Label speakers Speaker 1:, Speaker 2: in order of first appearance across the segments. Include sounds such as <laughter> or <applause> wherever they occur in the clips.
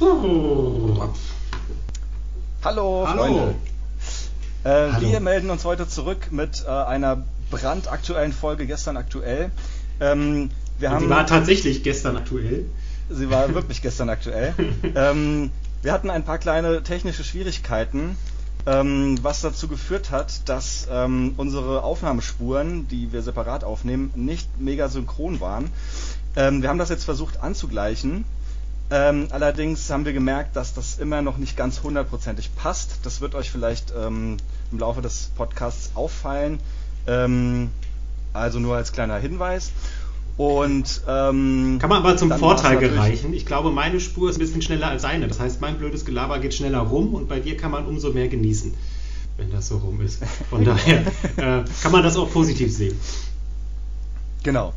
Speaker 1: Hallo,
Speaker 2: Hallo.
Speaker 1: Freunde.
Speaker 2: Äh,
Speaker 1: Hallo.
Speaker 2: Wir melden uns heute zurück mit äh, einer brandaktuellen Folge gestern aktuell. Ähm, wir haben,
Speaker 1: die war tatsächlich gestern aktuell.
Speaker 2: sie war wirklich gestern aktuell. <laughs> ähm, wir hatten ein paar kleine technische Schwierigkeiten, ähm, was dazu geführt hat, dass ähm, unsere Aufnahmespuren, die wir separat aufnehmen, nicht mega synchron waren. Ähm, wir haben das jetzt versucht anzugleichen. Ähm, allerdings haben wir gemerkt, dass das immer noch nicht ganz hundertprozentig passt. Das wird euch vielleicht ähm, im Laufe des Podcasts auffallen. Ähm, also nur als kleiner Hinweis. Und ähm,
Speaker 1: Kann man aber zum Vorteil gereichen. Ich glaube, meine Spur ist ein bisschen schneller als seine. Das heißt, mein blödes Gelaber geht schneller rum und bei dir kann man umso mehr genießen, wenn das so rum ist. Von <laughs> daher äh, kann man das auch positiv sehen.
Speaker 2: Genau.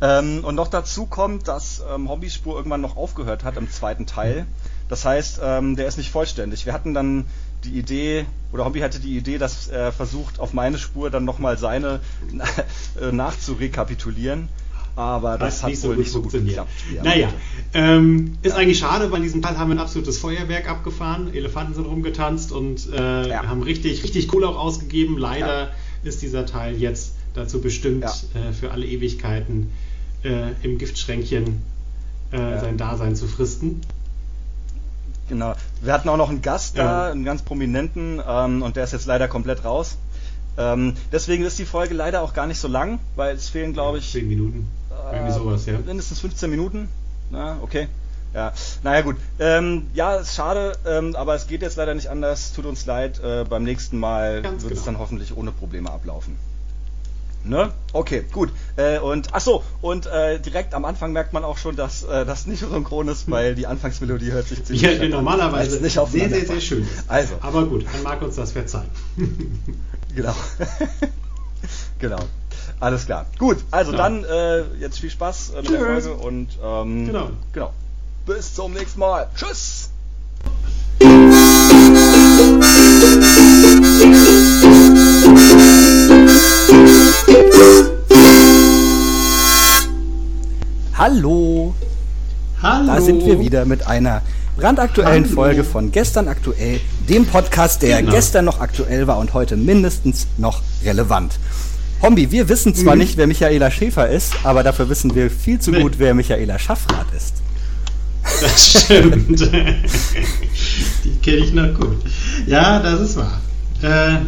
Speaker 2: Ähm, und noch dazu kommt, dass ähm, Hobbyspur irgendwann noch aufgehört hat im zweiten Teil. Das heißt, ähm, der ist nicht vollständig. Wir hatten dann die Idee, oder Hobby hatte die Idee, dass er versucht, auf meine Spur dann nochmal seine <laughs> äh, nachzurekapitulieren. Aber das hat wohl nicht so gut geklappt. er
Speaker 1: Naja, ähm, ist eigentlich schade, weil in diesem Teil haben wir ein absolutes Feuerwerk abgefahren. Elefanten sind rumgetanzt und äh,
Speaker 2: Ja.
Speaker 1: haben richtig, richtig Kohle auch ausgegeben. Leider
Speaker 2: Ja.
Speaker 1: ist dieser Teil jetzt dazu bestimmt,
Speaker 2: Ja.
Speaker 1: äh, für alle Ewigkeiten äh, im Giftschränkchen äh,
Speaker 2: Ja.
Speaker 1: sein Dasein zu fristen.
Speaker 2: Genau. Wir hatten auch noch einen Gast da,
Speaker 1: Ja.
Speaker 2: einen ganz prominenten, ähm, und der ist jetzt leider komplett raus. Ähm, deswegen ist die Folge leider auch gar nicht so lang, weil es fehlen, glaube ich,
Speaker 1: Zehn Minuten. Irgendwie
Speaker 2: Äh,
Speaker 1: sowas, ja.
Speaker 2: Mindestens 15 Minuten. Na, okay. Ja, naja gut. Ähm, ja, ist schade, ähm, aber es geht jetzt leider nicht anders. Tut uns leid. Äh, beim nächsten Mal
Speaker 1: Ganz
Speaker 2: wird es
Speaker 1: genau.
Speaker 2: dann hoffentlich ohne Probleme ablaufen. Ne? Okay, gut. Äh, und ach so, und äh, direkt am Anfang merkt man auch schon, dass äh, das nicht synchron ist, weil die Anfangsmelodie hört sich ziemlich
Speaker 1: Ja,
Speaker 2: an,
Speaker 1: normalerweise
Speaker 2: nicht
Speaker 1: sehr,
Speaker 2: aufeinander
Speaker 1: sehr, sehr
Speaker 2: passt.
Speaker 1: schön ist.
Speaker 2: Also,
Speaker 1: Aber gut, dann mag uns das verzeihen. <laughs> <laughs>
Speaker 2: Genau. <laughs> genau. Alles klar. Gut, also
Speaker 1: Ja.
Speaker 2: dann äh, jetzt viel Spaß äh, mit der
Speaker 1: Tschüss.
Speaker 2: Folge und ähm,
Speaker 1: Genau.
Speaker 2: genau. Bis zum nächsten Mal. Tschüss. Hallo.
Speaker 1: Hallo.
Speaker 2: Da sind wir wieder mit einer brandaktuellen
Speaker 1: Hallo.
Speaker 2: Folge von Gestern aktuell, dem Podcast, der
Speaker 1: Genau.
Speaker 2: gestern noch aktuell war und heute mindestens noch relevant. Hombi, wir wissen zwar
Speaker 1: Mhm.
Speaker 2: nicht, wer Michaela Schäfer ist, aber dafür wissen wir viel zu
Speaker 1: Nee.
Speaker 2: gut, wer Michaela Schaffrath ist.
Speaker 1: Das stimmt. Die kenne ich noch gut. Ja, das ist wahr. Äh,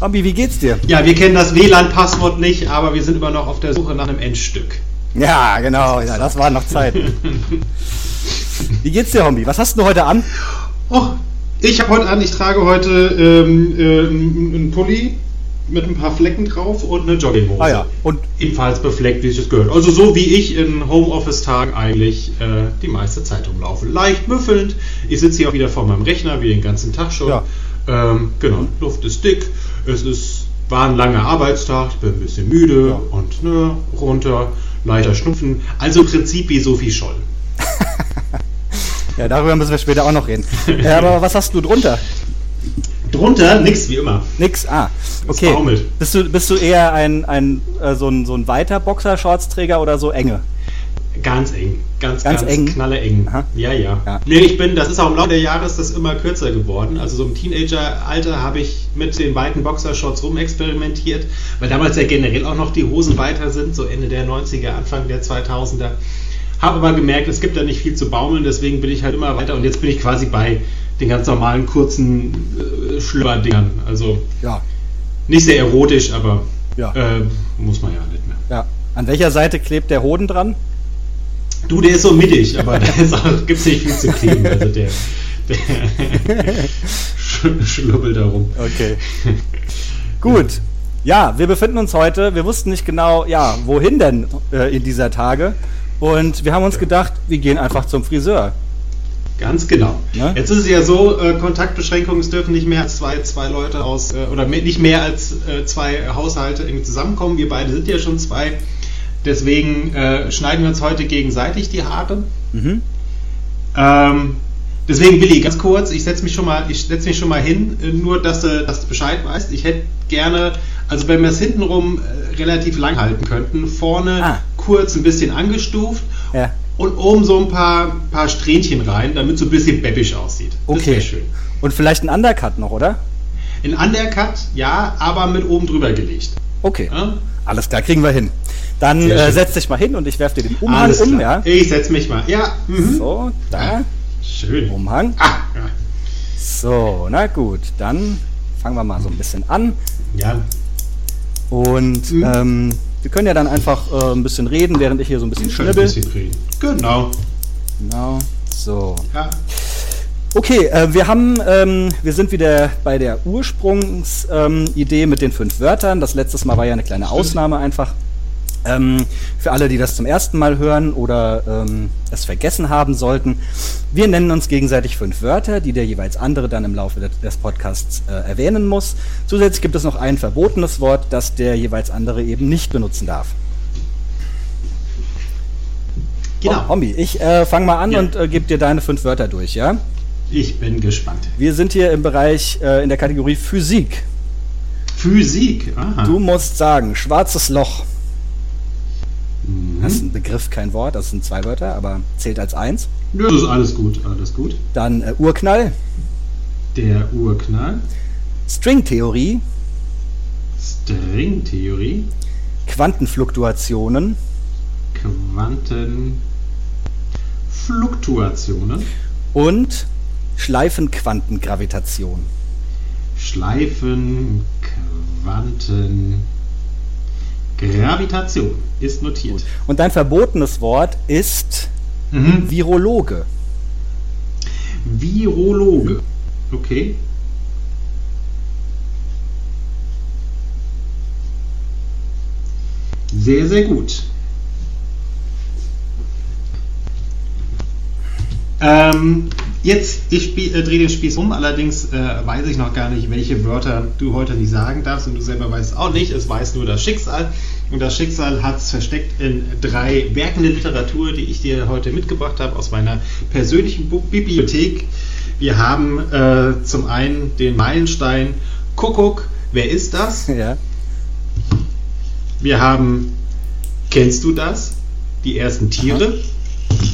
Speaker 2: Hombi, wie geht's dir?
Speaker 1: ja, wir kennen das WLAN-Passwort nicht, aber wir sind immer noch auf der Suche nach einem Endstück.
Speaker 2: Ja, genau, ja, das waren noch Zeiten. Wie geht's dir, Hombi? Was hast du heute an?
Speaker 1: Oh, ich habe heute an, ich trage heute ähm, äh, einen Pulli mit ein paar Flecken drauf und eine Jogginghose.
Speaker 2: Ah ja, und
Speaker 1: Ebenfalls befleckt, wie es das gehört. Also so wie ich in Homeoffice-Tagen eigentlich äh, die meiste Zeit rumlaufe. Leicht müffelnd. Ich sitze hier auch wieder vor meinem Rechner, wie den ganzen Tag schon.
Speaker 2: Ja.
Speaker 1: Ähm, genau, Luft ist dick. Es ist, war ein langer Arbeitstag. Ich bin ein bisschen müde
Speaker 2: Ja.
Speaker 1: und ne, runter, leichter Schnupfen. Also im Prinzip wie Sophie Scholl. <laughs>
Speaker 2: ja, darüber müssen wir später auch noch reden. äh, aber was hast du drunter?
Speaker 1: Drunter nix wie immer.
Speaker 2: Nix, ah, okay. Bist du, bist du eher ein, ein äh, so ein, so ein weiter Boxershortsträger oder so enge?
Speaker 1: Ganz eng. Ganz,
Speaker 2: Ganz
Speaker 1: ganz,
Speaker 2: eng?
Speaker 1: knalle eng.
Speaker 2: Aha.
Speaker 1: Ja, ja,
Speaker 2: Ja.
Speaker 1: Nee, ich bin, das ist auch im Laufe der Jahre ist das immer kürzer geworden. Also so im Teenageralter habe ich mit den weiten Boxershorts rumexperimentiert, weil damals ja generell auch noch die Hosen weiter sind, so Ende der 90er, Anfang der 2000er. Habe aber gemerkt, es gibt da nicht viel zu baumeln, deswegen bin ich halt immer weiter und jetzt bin ich quasi bei den ganz normalen kurzen äh, Schlüpperdingern. Also
Speaker 2: Ja,
Speaker 1: nicht sehr erotisch, aber
Speaker 2: Ja.
Speaker 1: äh, muss man ja nicht mehr.
Speaker 2: ja. An welcher Seite klebt der Hoden dran?
Speaker 1: Du, der ist so mittig, aber da gibt es nicht viel zu kleben. Also der, der sch- <laughs> schlubbelt da rum.
Speaker 2: Okay. <laughs> Gut. Ja, wir befinden uns heute, wir wussten nicht genau, ja, wohin denn äh, in dieser Tage. Und wir haben uns gedacht, wir gehen einfach zum Friseur.
Speaker 1: Ganz genau.
Speaker 2: Ne?
Speaker 1: Jetzt ist es ja so, äh, Kontaktbeschränkungen, es dürfen nicht mehr als zwei, zwei Leute aus, äh, oder nicht mehr als äh, zwei Haushalte irgendwie zusammenkommen. Wir beide sind ja schon zwei. Deswegen äh, schneiden wir uns heute gegenseitig die Haare.
Speaker 2: Mhm.
Speaker 1: Ähm, deswegen, Willi, ganz kurz, ich setze mich schon mal, ich setze mich schon mal hin, äh, nur dass du, dass du Bescheid weißt. Ich hätte gerne, also wenn wir es hintenrum äh, relativ lang halten könnten, vorne
Speaker 2: Ah.
Speaker 1: kurz ein bisschen angestuft
Speaker 2: Ja.
Speaker 1: und oben so ein paar, paar Strähnchen rein, damit es so ein bisschen beppisch aussieht.
Speaker 2: Okay. schön. Und vielleicht ein Undercut noch, oder?
Speaker 1: Ein Undercut, ja, aber mit oben drüber gelegt.
Speaker 2: Okay. Ja? Alles klar, kriegen wir hin. Dann äh, setz dich mal hin und ich werfe dir den Umhang um, ja?
Speaker 1: Ich setz mich mal. Ja.
Speaker 2: Mhm. So, da.
Speaker 1: Schön.
Speaker 2: Umhang. Ah, ja. So, na gut, dann fangen wir mal so ein bisschen an.
Speaker 1: Ja.
Speaker 2: Und mhm. ähm, wir können ja dann einfach äh, ein bisschen reden, während ich hier so ein bisschen schnibbel. Ein bisschen reden.
Speaker 1: Genau.
Speaker 2: Genau. So. Ja. Okay, äh, wir haben, ähm, wir sind wieder bei der Ursprungsidee ähm, mit den fünf Wörtern. Das letzte Mal war ja eine kleine Ausnahme einfach. Ähm, für alle, die das zum ersten Mal hören oder ähm, es vergessen haben sollten, wir nennen uns gegenseitig fünf Wörter, die der jeweils andere dann im Laufe des Podcasts äh, erwähnen muss. Zusätzlich gibt es noch ein verbotenes Wort, das der jeweils andere eben nicht benutzen darf. Genau. Hombi, ich äh, fange mal an ja. und äh, gebe dir deine fünf Wörter durch, ja?
Speaker 1: Ich bin gespannt.
Speaker 2: Wir sind hier im Bereich, äh, in der Kategorie Physik.
Speaker 1: Physik, aha.
Speaker 2: Du musst sagen, schwarzes Loch. Mhm. Das ist ein Begriff, kein Wort, das sind zwei Wörter, aber zählt als eins.
Speaker 1: Das ist alles gut, alles gut.
Speaker 2: Dann äh, Urknall.
Speaker 1: Der Urknall.
Speaker 2: Stringtheorie.
Speaker 1: Stringtheorie.
Speaker 2: Quantenfluktuationen.
Speaker 1: Quantenfluktuationen.
Speaker 2: Und Schleifenquantengravitation.
Speaker 1: Schleifenquantengravitation ist notiert. Gut.
Speaker 2: Und dein verbotenes Wort ist mhm. Virologe.
Speaker 1: Virologe. Okay. Sehr, sehr gut. Ähm, jetzt, ich äh, drehe den Spieß um, allerdings äh, weiß ich noch gar nicht, welche Wörter du heute nicht sagen darfst und du selber weißt auch nicht, es weiß nur das Schicksal. Und das Schicksal hat es versteckt in drei Werken der Literatur, die ich dir heute mitgebracht habe aus meiner persönlichen Bibliothek. Wir haben äh, zum einen den Meilenstein Kuckuck, wer ist das? <laughs>
Speaker 2: Ja.
Speaker 1: Wir haben Kennst du das? Die ersten Tiere. Aha.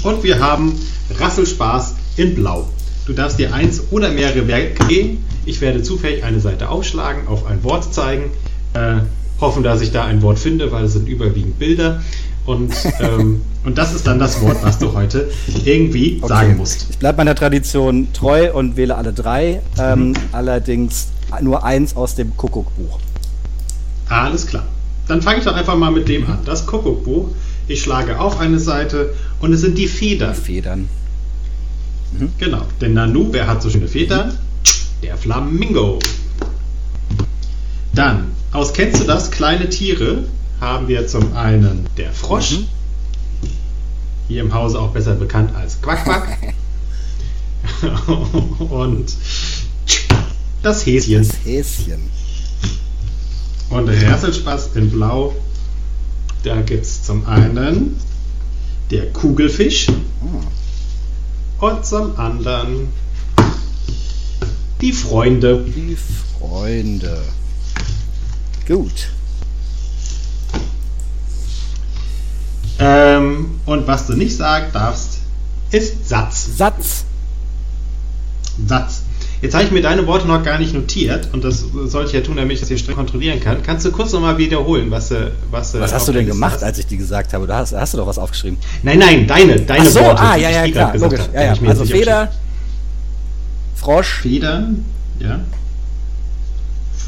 Speaker 1: Und wir haben Rasselspaß in Blau. Du darfst dir eins oder mehrere Werke geben. Ich werde zufällig eine Seite aufschlagen, auf ein Wort zeigen, äh, hoffen, dass ich da ein Wort finde, weil es sind überwiegend Bilder. Und, <laughs> ähm, und das ist dann das Wort, was du heute irgendwie okay. sagen musst.
Speaker 2: Ich bleibe meiner Tradition treu und wähle alle drei, ähm, mhm. allerdings nur eins aus dem Kuckuckbuch.
Speaker 1: Alles klar. Dann fange ich doch einfach mal mit dem an. Das Kuckuckbuch. Ich schlage auf eine Seite und es sind die Federn.
Speaker 2: Die Federn.
Speaker 1: Mhm. Genau. Denn Nanu, wer hat so schöne Federn? Der Flamingo. Dann, aus kennst du das? Kleine Tiere haben wir zum einen der Frosch. Mhm. Hier im Hause auch besser bekannt als Quack Quack. <laughs> und das Häschen.
Speaker 2: Das Häschen.
Speaker 1: Und der Herzelspaß in Blau, da gibt es zum einen der Kugelfisch oh. und zum anderen die Freunde.
Speaker 2: Die Freunde. Gut.
Speaker 1: Ähm, und was du nicht sagen darfst, ist Satz.
Speaker 2: Satz.
Speaker 1: Satz. Jetzt habe ich mir deine Worte noch gar nicht notiert und das sollte ich ja tun, damit ich das hier streng kontrollieren kann. Kannst du kurz nochmal wiederholen, was
Speaker 2: äh,
Speaker 1: was
Speaker 2: Was hast du denn gemacht, hast? als ich die gesagt habe? Da hast, hast, du doch was aufgeschrieben.
Speaker 1: Nein, nein, deine, deine
Speaker 2: Ach so, Worte. Ah, ja, ja, klar, logisch. Habe, ja, ja. Also Feder, Frosch.
Speaker 1: Feder, ja.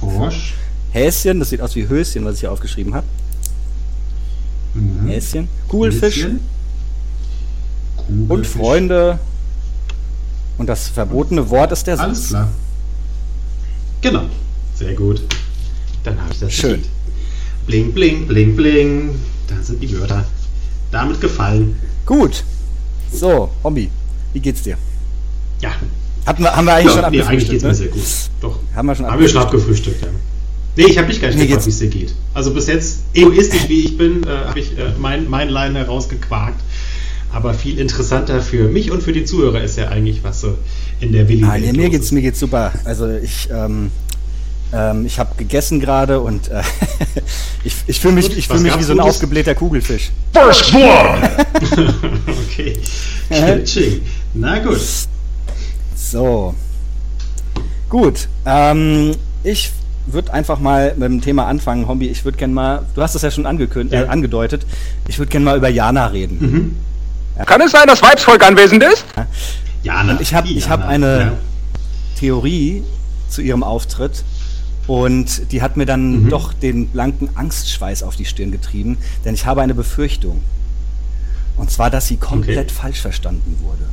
Speaker 1: Frosch.
Speaker 2: Häschen, das sieht aus wie Höschen, was ich hier aufgeschrieben habe. Mhm. Häschen. Kugelfisch. Häschen. Kugelfisch. Und Freunde. Und das verbotene Wort ist der
Speaker 1: Satz. Alles klar. Genau. Sehr gut. Dann habe ich das.
Speaker 2: Schön. Geschickt.
Speaker 1: Bling, bling, bling, bling. Da sind die Wörter. Damit gefallen.
Speaker 2: Gut. So, Hobby, wie geht's dir?
Speaker 1: Ja.
Speaker 2: Hatten wir, haben wir eigentlich ja,
Speaker 1: schon abgefrühstückt? Nee, eigentlich geht's ne? mir sehr gut.
Speaker 2: Doch. Haben wir schon
Speaker 1: haben abgefrühstückt? Haben wir schon abgefrühstückt, ja. Nee, ich habe nicht gar nicht gefragt, wie es dir geht. Also bis jetzt, egoistisch wie ich bin, äh, habe ich äh, mein, mein Line herausgequakt. Aber viel interessanter für mich und für die Zuhörer ist ja eigentlich, was so in der Willi
Speaker 2: ah, nee, mir geht's Mir geht's super. Also ich, ähm, Ähm, ich habe gegessen gerade und äh, <laughs> ich, ich fühle mich, ich fühl mich wie so ein Gutes? aufgeblähter Kugelfisch. First Blood! <laughs>
Speaker 1: okay. Na gut.
Speaker 2: So. Gut. Ähm, ich würde einfach mal mit dem Thema anfangen, Hombi. Ich würde gerne mal, du hast es ja schon angekündigt, ja. Äh, angedeutet, ich würde gerne mal über Jana reden. Mhm.
Speaker 3: Ja. Kann es sein, dass Weibsvolk anwesend ist?
Speaker 2: Jana. Und ich habe hab eine ja. Theorie zu ihrem Auftritt und die hat mir dann mhm. doch den blanken Angstschweiß auf die Stirn getrieben, denn ich habe eine Befürchtung. Und zwar, dass sie komplett okay. falsch verstanden wurde.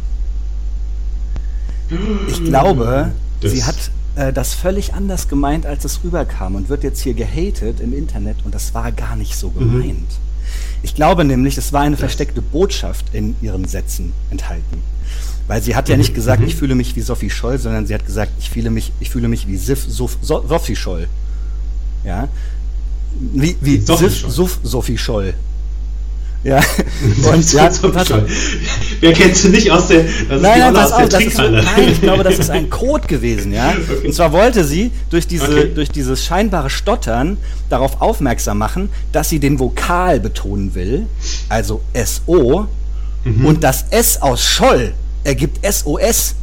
Speaker 2: <gasps> Ich glaube, das sie hat äh, das völlig anders gemeint, als es rüberkam und wird jetzt hier gehatet im Internet und das war gar nicht so mhm. gemeint. Mhm. Ich glaube nämlich, es war eine versteckte Botschaft in ihren Sätzen enthalten. Weil sie hat ja nicht gesagt, ich fühle mich wie Sophie Scholl, sondern sie hat gesagt, ich fühle mich, ich fühle mich wie Sif, Sof, so, Sophie Scholl. Ja. Wie, wie Sophie Sif, Sof, Sophie Scholl.
Speaker 1: Ja, <laughs> und ja. Wer kennt sie nicht aus der,
Speaker 2: das nein, nein, pass auf, das ist, nein, ich glaube, das ist ein <laughs> Code gewesen, ja. Okay. Und zwar wollte sie durch diese, okay. durch dieses scheinbare Stottern darauf aufmerksam machen, dass sie den Vokal betonen will, also SO, mhm. und das S aus Scholl ergibt SOS.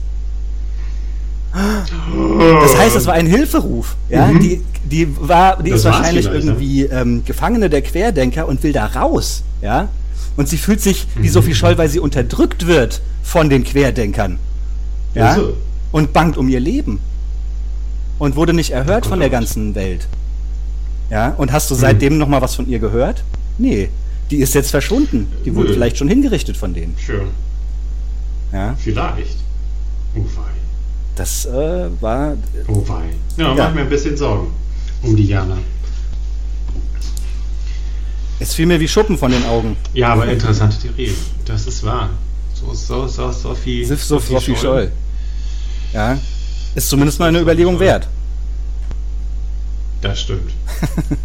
Speaker 2: Das heißt, das war ein Hilferuf. Ja? Mhm. Die, die, war, die ist wahrscheinlich ne? irgendwie ähm, Gefangene der Querdenker und will da raus. Ja? Und sie fühlt sich wie Sophie mhm. Scholl, weil sie unterdrückt wird von den Querdenkern. Ja? Also. Und bangt um ihr Leben. Und wurde nicht erhört von der ganzen Welt. Ja? Und hast du mhm. seitdem noch mal was von ihr gehört? Nee. Die ist jetzt verschwunden. Die wurde Nö. vielleicht schon hingerichtet von denen.
Speaker 1: Schön. Ja? Vielleicht. Oh wei.
Speaker 2: Das äh, war.
Speaker 1: Oh wei. Ja, ja. mach mir ein bisschen Sorgen um die Jana.
Speaker 2: Es fiel mir wie Schuppen von den Augen.
Speaker 1: Ja, aber interessante Theorie. Das ist wahr. So, so, so, Sophie.
Speaker 2: Sif, Sophie, Sophie Scholl. Scholl. Ja. Ist zumindest mal eine Überlegung wert.
Speaker 1: Das stimmt. <laughs>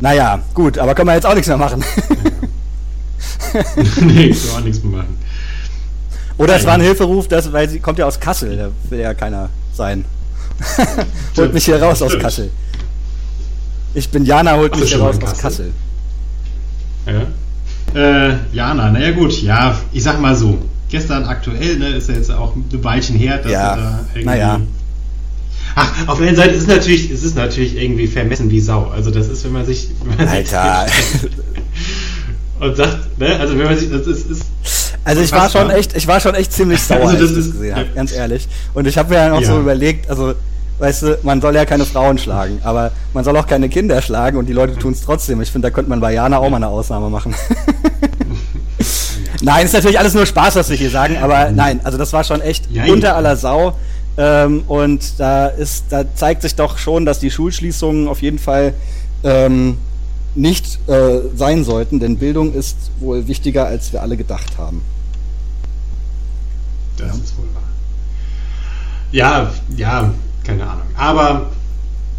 Speaker 2: naja, gut, aber können wir jetzt auch nichts mehr machen. <laughs>
Speaker 1: nee, ich will auch nichts mehr machen.
Speaker 2: Oder Nein. es war ein Hilferuf, das, weil sie kommt ja aus Kassel, da will ja keiner sein. <laughs> holt mich hier raus aus Kassel. Ich bin Jana, holt mich hier raus aus Kassel.
Speaker 1: Ja. Äh, Jana, naja gut, ja, ich sag mal so. Gestern aktuell, ne, ist ja jetzt auch ein Weilchen her, dass
Speaker 2: ja. da irgendwie. Naja.
Speaker 1: Ach, auf der einen Seite ist es natürlich, ist es natürlich irgendwie vermessen wie Sau. Also das ist, wenn man sich. Wenn man
Speaker 2: Alter.
Speaker 1: Sich <laughs> und sagt, ne, also wenn man sich, das ist, ist
Speaker 2: also ich war schon echt, ich war schon echt ziemlich sauer, also als ich das <laughs> gesehen habe, ganz ehrlich. Und ich habe mir dann auch ja. so überlegt, also weißt du, man soll ja keine Frauen schlagen, aber man soll auch keine Kinder schlagen und die Leute tun es trotzdem. Ich finde, da könnte man bei Jana auch mal eine Ausnahme machen. <laughs> nein, ist natürlich alles nur Spaß, was wir hier sagen, aber nein, also das war schon echt ja, unter aller Sau. Ähm, und da ist, da zeigt sich doch schon, dass die Schulschließungen auf jeden Fall ähm, nicht äh, sein sollten, denn Bildung ist wohl wichtiger, als wir alle gedacht haben.
Speaker 1: Das ja. ist wohl wahr. Ja, ja, keine Ahnung. Aber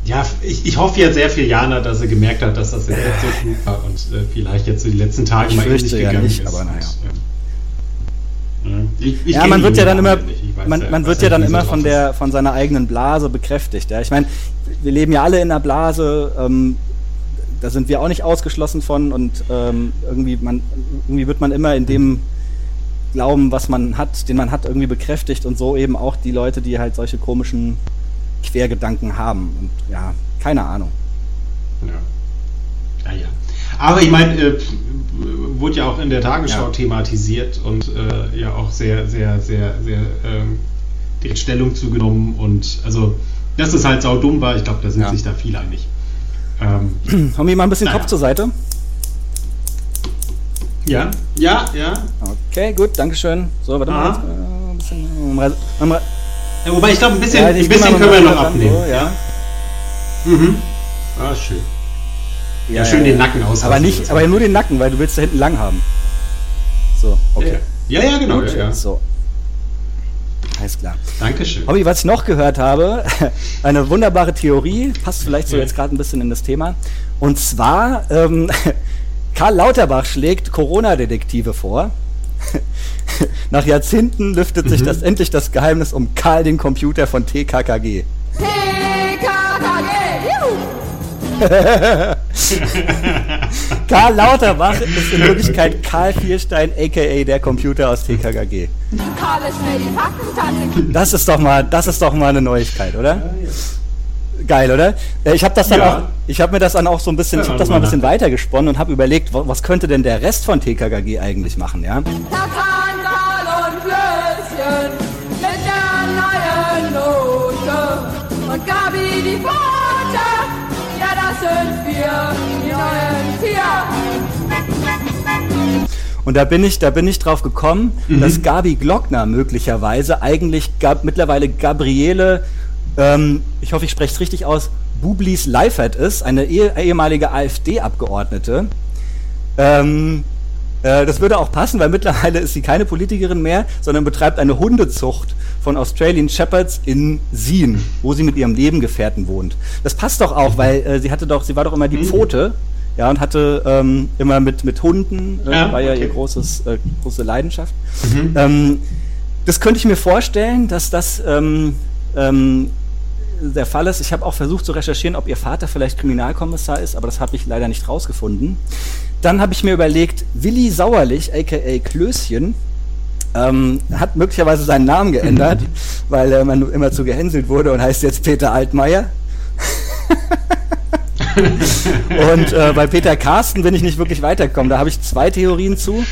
Speaker 1: ja, ich, ich hoffe ja sehr für Jana, dass sie gemerkt hat, dass das jetzt nicht so <laughs> klug war und äh, vielleicht jetzt so die letzten Tage
Speaker 2: ich mal in sich gegangen ja nicht, ist. Aber naja. Und, ich, ich ja, man wird ja dann immer, man, man wird ja dann immer von der, von seiner eigenen Blase bekräftigt. Ja, ich meine, wir leben ja alle in einer Blase. Ähm, da sind wir auch nicht ausgeschlossen von und ähm, irgendwie, man, irgendwie wird man immer in dem Glauben, was man hat, den man hat, irgendwie bekräftigt und so eben auch die Leute, die halt solche komischen Quergedanken haben. Und ja, keine Ahnung.
Speaker 1: Ja. Ja, ja. Aber ich meine, äh, wurde ja auch in der Tagesschau ja. thematisiert und äh, ja auch sehr, sehr, sehr, sehr ähm, direkt Stellung zugenommen und also, dass es halt sau dumm war, ich glaube, da sind ja. sich da viele einig.
Speaker 2: Ähm, <clears throat> Haben wir mal ein bisschen naja. Kopf zur Seite?
Speaker 1: Ja, ja, ja.
Speaker 2: Okay, gut, Dankeschön. So, warte mal. Jetzt, äh, ein bisschen, äh,
Speaker 1: ja, wobei ich glaube, ein bisschen, ja, ein bisschen können wir noch abnehmen. So, ja. Mhm. Ah, schön. Ja, schön den Nacken aus.
Speaker 2: Aber nicht, aber nur den Nacken, weil du willst da hinten lang haben. So, okay.
Speaker 1: Ja, ja, genau. Gut,
Speaker 2: So. Alles klar.
Speaker 1: Dankeschön.
Speaker 2: Hobby, was ich noch gehört habe, <laughs> eine wunderbare Theorie, passt vielleicht so jetzt gerade ein bisschen in das Thema. Und zwar, ähm, <laughs> Karl Lauterbach schlägt Corona-Detektive vor. <laughs> Nach Jahrzehnten lüftet sich das endlich das Geheimnis um Karl den Computer von TKKG. <laughs> Karl Lauterbach ist in Wirklichkeit Karl Vierstein, aka der Computer aus TKKG. Das ist doch mal, das ist doch mal eine Neuigkeit, oder? Geil, oder? Äh, Ich habe das dann
Speaker 1: Ja.
Speaker 2: auch, ich habe mir das dann auch so ein bisschen, ich habe das mal ein bisschen weitergesponnen und habe überlegt, wa- was könnte denn der Rest von TKKG eigentlich machen, ja?
Speaker 4: Und
Speaker 2: da bin ich, da bin ich drauf gekommen,
Speaker 1: Mhm.
Speaker 2: dass Gabi Glockner möglicherweise eigentlich gab mittlerweile Gabriele, ähm, ich hoffe, ich spreche es richtig aus, Bublis Leifert ist, eine eh, ehemalige AfD-Abgeordnete. Ähm, äh, das würde auch passen, weil mittlerweile ist sie keine Politikerin mehr, sondern betreibt eine Hundezucht von Australian Shepherds in Sien, wo sie mit ihrem Lebengefährten wohnt. Das passt doch auch, weil äh, sie hatte doch, sie war doch immer die Pfote, ja, und hatte ähm, immer mit, mit Hunden, äh,
Speaker 1: Ja,
Speaker 2: war ja
Speaker 1: okay.
Speaker 2: ihr großes, äh, große Leidenschaft. Ähm, das könnte ich mir vorstellen, dass das ähm, ähm, der Fall ist. Ich habe auch versucht zu recherchieren, ob ihr Vater vielleicht Kriminalkommissar ist, aber das habe ich leider nicht rausgefunden. Dann habe ich mir überlegt, Willi Sauerlich, aka Klößchen, ähm, hat möglicherweise seinen Namen geändert, <laughs> weil er immer, immer zu gehänselt wurde und heißt jetzt Peter Altmaier. Und äh, bei Peter Carsten bin ich nicht wirklich weitergekommen. Da habe ich zwei Theorien zu.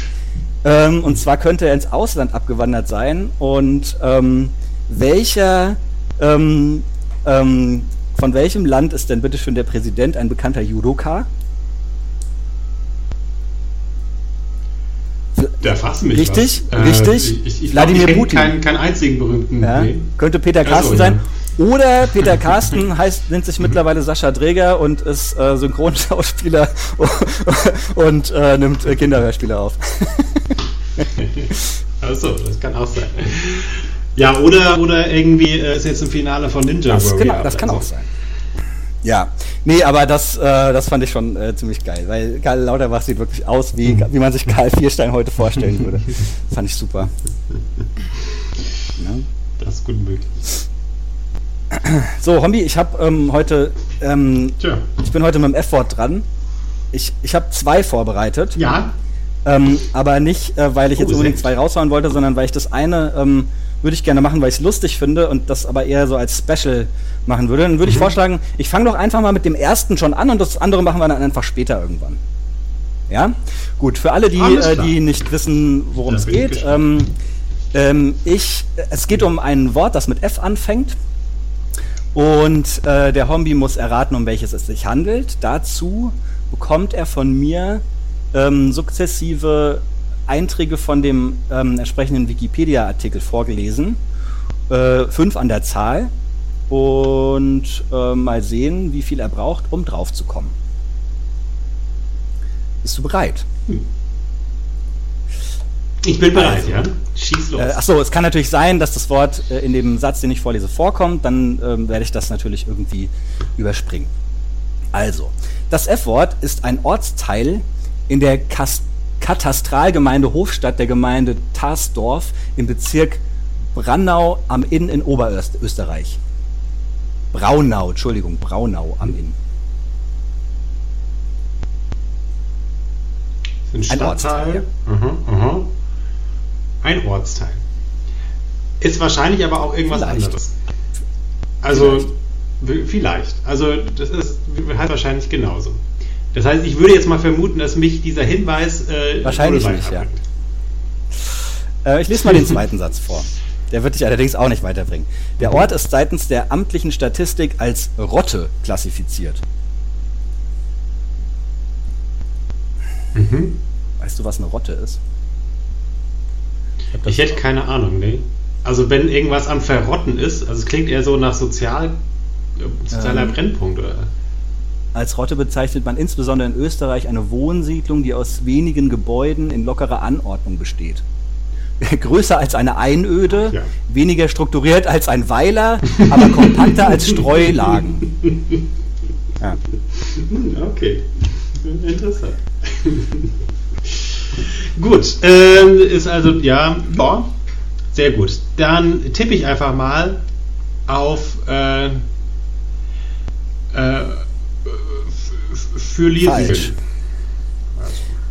Speaker 2: Ähm, und zwar könnte er ins Ausland abgewandert sein. Und ähm, welcher, ähm, ähm, von welchem Land ist denn bitte schön der Präsident ein bekannter Judoka?
Speaker 1: Da fassen mich
Speaker 2: Richtig,
Speaker 1: was.
Speaker 2: richtig.
Speaker 1: Ich, ich,
Speaker 2: Wladimir
Speaker 1: ich
Speaker 2: Putin.
Speaker 1: Keinen, keinen einzigen berühmten.
Speaker 2: Ja,
Speaker 1: nee.
Speaker 2: könnte Peter
Speaker 1: Ach so,
Speaker 2: Carsten
Speaker 1: ja.
Speaker 2: Oder Peter Carsten heißt, nennt sich mittlerweile Sascha Dräger und ist äh, Synchronschauspieler <laughs> und äh, nimmt äh, Kinderhörspiele auf. <laughs>
Speaker 1: Achso, das kann auch sein. Ja, oder, oder irgendwie äh, ist jetzt im Finale von Ninja
Speaker 2: Das,
Speaker 1: Warrior.
Speaker 2: genau, das kann auch sein. Ja, nee, aber das, äh, das fand ich schon äh, ziemlich geil, weil Karl Lauterbach sieht wirklich aus, wie, <laughs> wie man sich Karl Vierstein heute vorstellen würde. fand ich super. Ja.
Speaker 1: Das ist gut möglich.
Speaker 2: So, Hombi, ich habe ähm, heute, ähm, ich bin heute mit dem F-Wort dran. Ich, ich habe zwei vorbereitet.
Speaker 1: Ja,
Speaker 2: Ähm, aber nicht, äh, weil ich
Speaker 1: Oh,
Speaker 2: jetzt unbedingt zwei raushauen wollte, sondern weil ich das eine ähm, würde ich gerne machen, weil ich es lustig finde und das aber eher so als Special machen würde. Dann
Speaker 1: Mhm.
Speaker 2: würde ich vorschlagen, ich fange doch einfach mal mit dem ersten schon an und das andere machen wir dann einfach später irgendwann. Ja? Gut, für alle, die, äh, die nicht wissen, worum es
Speaker 1: ich
Speaker 2: geht.
Speaker 1: gespannt.
Speaker 2: Ähm, ähm, ich, es geht um ein Wort, das mit F anfängt. Und äh, der Hombi muss erraten, um welches es sich handelt. Dazu bekommt er von mir ähm, sukzessive Einträge von dem ähm, entsprechenden Wikipedia-Artikel vorgelesen. Äh, fünf an der Zahl. Und äh, mal sehen, wie viel er braucht, um drauf zu kommen. Bist du bereit?
Speaker 1: Ich bin bereit,
Speaker 2: Also.
Speaker 1: ja. Schieß los.
Speaker 2: Äh, achso, es kann natürlich sein, dass das Wort äh, in dem Satz, den ich vorlese, vorkommt. Dann ähm, werde ich das natürlich irgendwie überspringen. Also, das F-Wort ist ein Ortsteil in der Kas Katastralgemeinde Hofstadt der Gemeinde Tarsdorf im Bezirk Brannau am Inn in Oberösterreich. Braunau, Entschuldigung, Braunau am Inn.
Speaker 1: ein
Speaker 2: ein
Speaker 1: Stadtteil.
Speaker 2: Ortsteil,
Speaker 1: Aha, aha. Ein Ortsteil. Ist wahrscheinlich aber auch irgendwas
Speaker 2: Vielleicht.
Speaker 1: anderes. Also, vielleicht. vielleicht. Also, das ist halt wahrscheinlich genauso. Das heißt, ich würde jetzt mal vermuten, dass mich dieser Hinweis äh,
Speaker 2: Wahrscheinlich nicht, ja. Äh, ich lese mal den zweiten Satz vor. Der wird dich allerdings auch nicht weiterbringen. Der Ort ist seitens der amtlichen Statistik als Rotte klassifiziert.
Speaker 1: Mhm.
Speaker 2: Weißt du, was eine Rotte ist?
Speaker 1: Ich hätte keine Ahnung, ne? Also wenn irgendwas am Verrotten ist, also es klingt eher so nach sozial, äh, sozialer
Speaker 2: Ähm.
Speaker 1: Brennpunkt, oder?
Speaker 2: Als Rotte bezeichnet man insbesondere in Österreich eine Wohnsiedlung, die aus wenigen Gebäuden in lockerer Anordnung besteht. <laughs> Größer als eine Einöde,
Speaker 1: ja.
Speaker 2: weniger strukturiert als ein Weiler, aber kompakter als Streulagen. <laughs> Ja.
Speaker 1: Okay, interessant. <laughs> Gut, ähm, ist also, ja, ja, sehr gut. Dann tippe ich einfach mal auf äh, äh, für
Speaker 2: Falsch.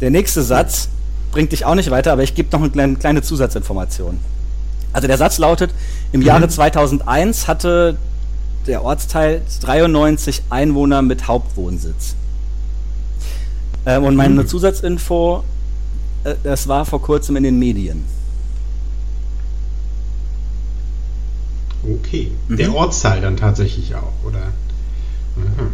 Speaker 2: Der nächste Satz bringt dich auch nicht weiter, aber ich gebe noch eine kleine, Zusatzinformation. Also der Satz lautet, im Jahre 2001 hatte der Ortsteil 93 Einwohner mit Hauptwohnsitz. Ähm, und meine
Speaker 1: Mhm.
Speaker 2: Zusatzinfo, äh, das war vor kurzem in den Medien.
Speaker 1: Okay.
Speaker 2: Mhm.
Speaker 1: Der Ortsteil dann tatsächlich auch, oder? Mhm.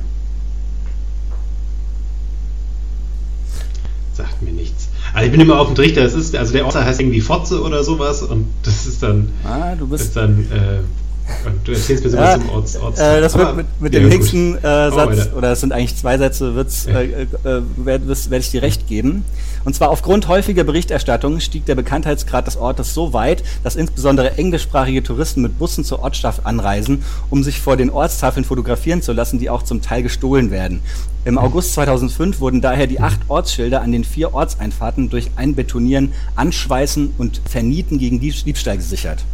Speaker 1: Sagt mir nichts. Also ich bin immer auf dem Trichter, es ist, also der Ortsteil heißt irgendwie Fotze oder sowas und das ist dann,
Speaker 2: Ah, du bist
Speaker 1: ist dann, äh, du erzählst mir sowas
Speaker 2: Ja,
Speaker 1: zum Orts, Ortsteil.
Speaker 2: äh, das wird mit, mit
Speaker 1: ja,
Speaker 2: dem nächsten äh,
Speaker 1: Oh,
Speaker 2: Satz,
Speaker 1: weiter.
Speaker 2: oder es sind eigentlich zwei Sätze, wird's, äh, äh, äh, werde werd ich dir recht geben. Und zwar aufgrund häufiger Berichterstattung stieg der Bekanntheitsgrad des Ortes so weit, dass insbesondere englischsprachige Touristen mit Bussen zur Ortschaft anreisen, um sich vor den Ortstafeln fotografieren zu lassen, die auch zum Teil gestohlen werden. Im August 2005 wurden daher die acht Ortsschilder an den vier Ortseinfahrten durch Einbetonieren, Anschweißen und Vernieten gegen Dieb- Diebstahl gesichert.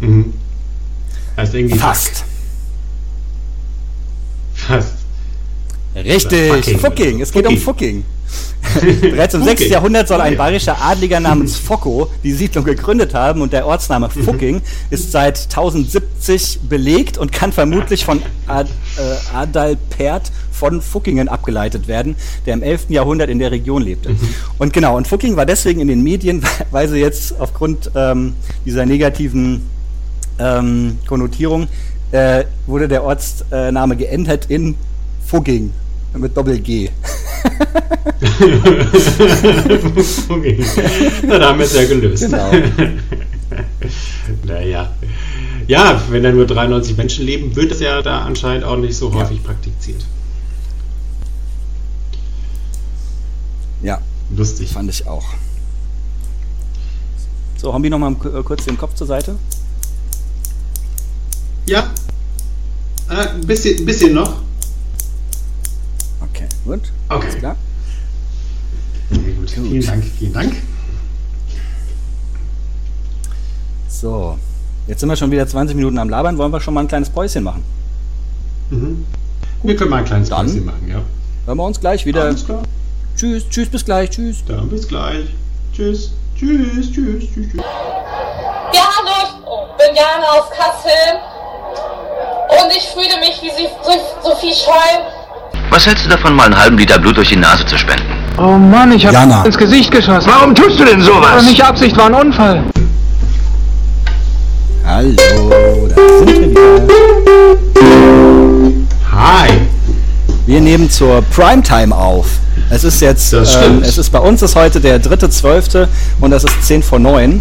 Speaker 1: Mhm. Heißt irgendwie
Speaker 2: Fast.
Speaker 1: Fast.
Speaker 2: Richtig,
Speaker 1: Fucking.
Speaker 2: Fucking. Es geht um Fucking. <laughs> Bereits im
Speaker 1: Fucking.
Speaker 2: 6. Jahrhundert soll ein bayerischer Adliger namens Focko die Siedlung gegründet haben und der Ortsname Fucking ist seit 1070 belegt und kann vermutlich von Ad, äh, Adalbert von Fuckingen abgeleitet werden, der im 11. Jahrhundert in der Region lebte. Und genau, und Fucking war deswegen in den Medien, <laughs> weil sie jetzt aufgrund ähm, dieser negativen ähm, Konnotierung äh, wurde der Ortsname geändert in Fugging mit Doppel-G. <laughs>
Speaker 1: Na, da haben wir es ja gelöst.
Speaker 2: Genau. <laughs>
Speaker 1: naja. Ja, wenn da nur 93 Menschen leben, wird es ja da anscheinend auch nicht so häufig praktiziert.
Speaker 2: Ja,
Speaker 1: Lustig.
Speaker 2: fand ich auch. So, Hombi nochmal äh, kurz den Kopf zur Seite.
Speaker 1: Ja. Äh, ein bisschen, ein bisschen noch.
Speaker 2: Okay, gut.
Speaker 1: Okay.
Speaker 2: Alles klar.
Speaker 1: Sehr gut. Vielen Dank, vielen Dank.
Speaker 2: So, jetzt sind wir schon wieder 20 Minuten am Labern. Wollen wir schon mal ein kleines Päuschen machen?
Speaker 1: Mhm. Wir können mal ein kleines
Speaker 2: Dann.
Speaker 1: Päuschen machen, ja.
Speaker 2: Hören wir uns gleich wieder.
Speaker 1: Alles klar.
Speaker 2: Tschüss, tschüss, bis gleich, tschüss.
Speaker 1: Dann bis gleich. Tschüss. Tschüss, tschüss, tschüss, tschüss.
Speaker 5: Ja, hallo, ich bin Jana aus Kassel und ich fühle mich wie Sie- so- Sophie Scholl.
Speaker 6: Was hältst du davon, mal einen halben Liter Blut durch die Nase zu spenden?
Speaker 3: Oh Mann, ich hab
Speaker 2: Jana.
Speaker 3: ins Gesicht geschossen. Warum tust du denn sowas? Nicht Absicht, war ein Unfall.
Speaker 2: Hallo, da sind wir wieder.
Speaker 1: Hi.
Speaker 2: Wir nehmen zur Primetime auf. Es ist jetzt,
Speaker 1: Das
Speaker 2: ähm,
Speaker 1: stimmt.
Speaker 2: es ist bei uns ist heute der 3.12. und es ist 10 vor 9.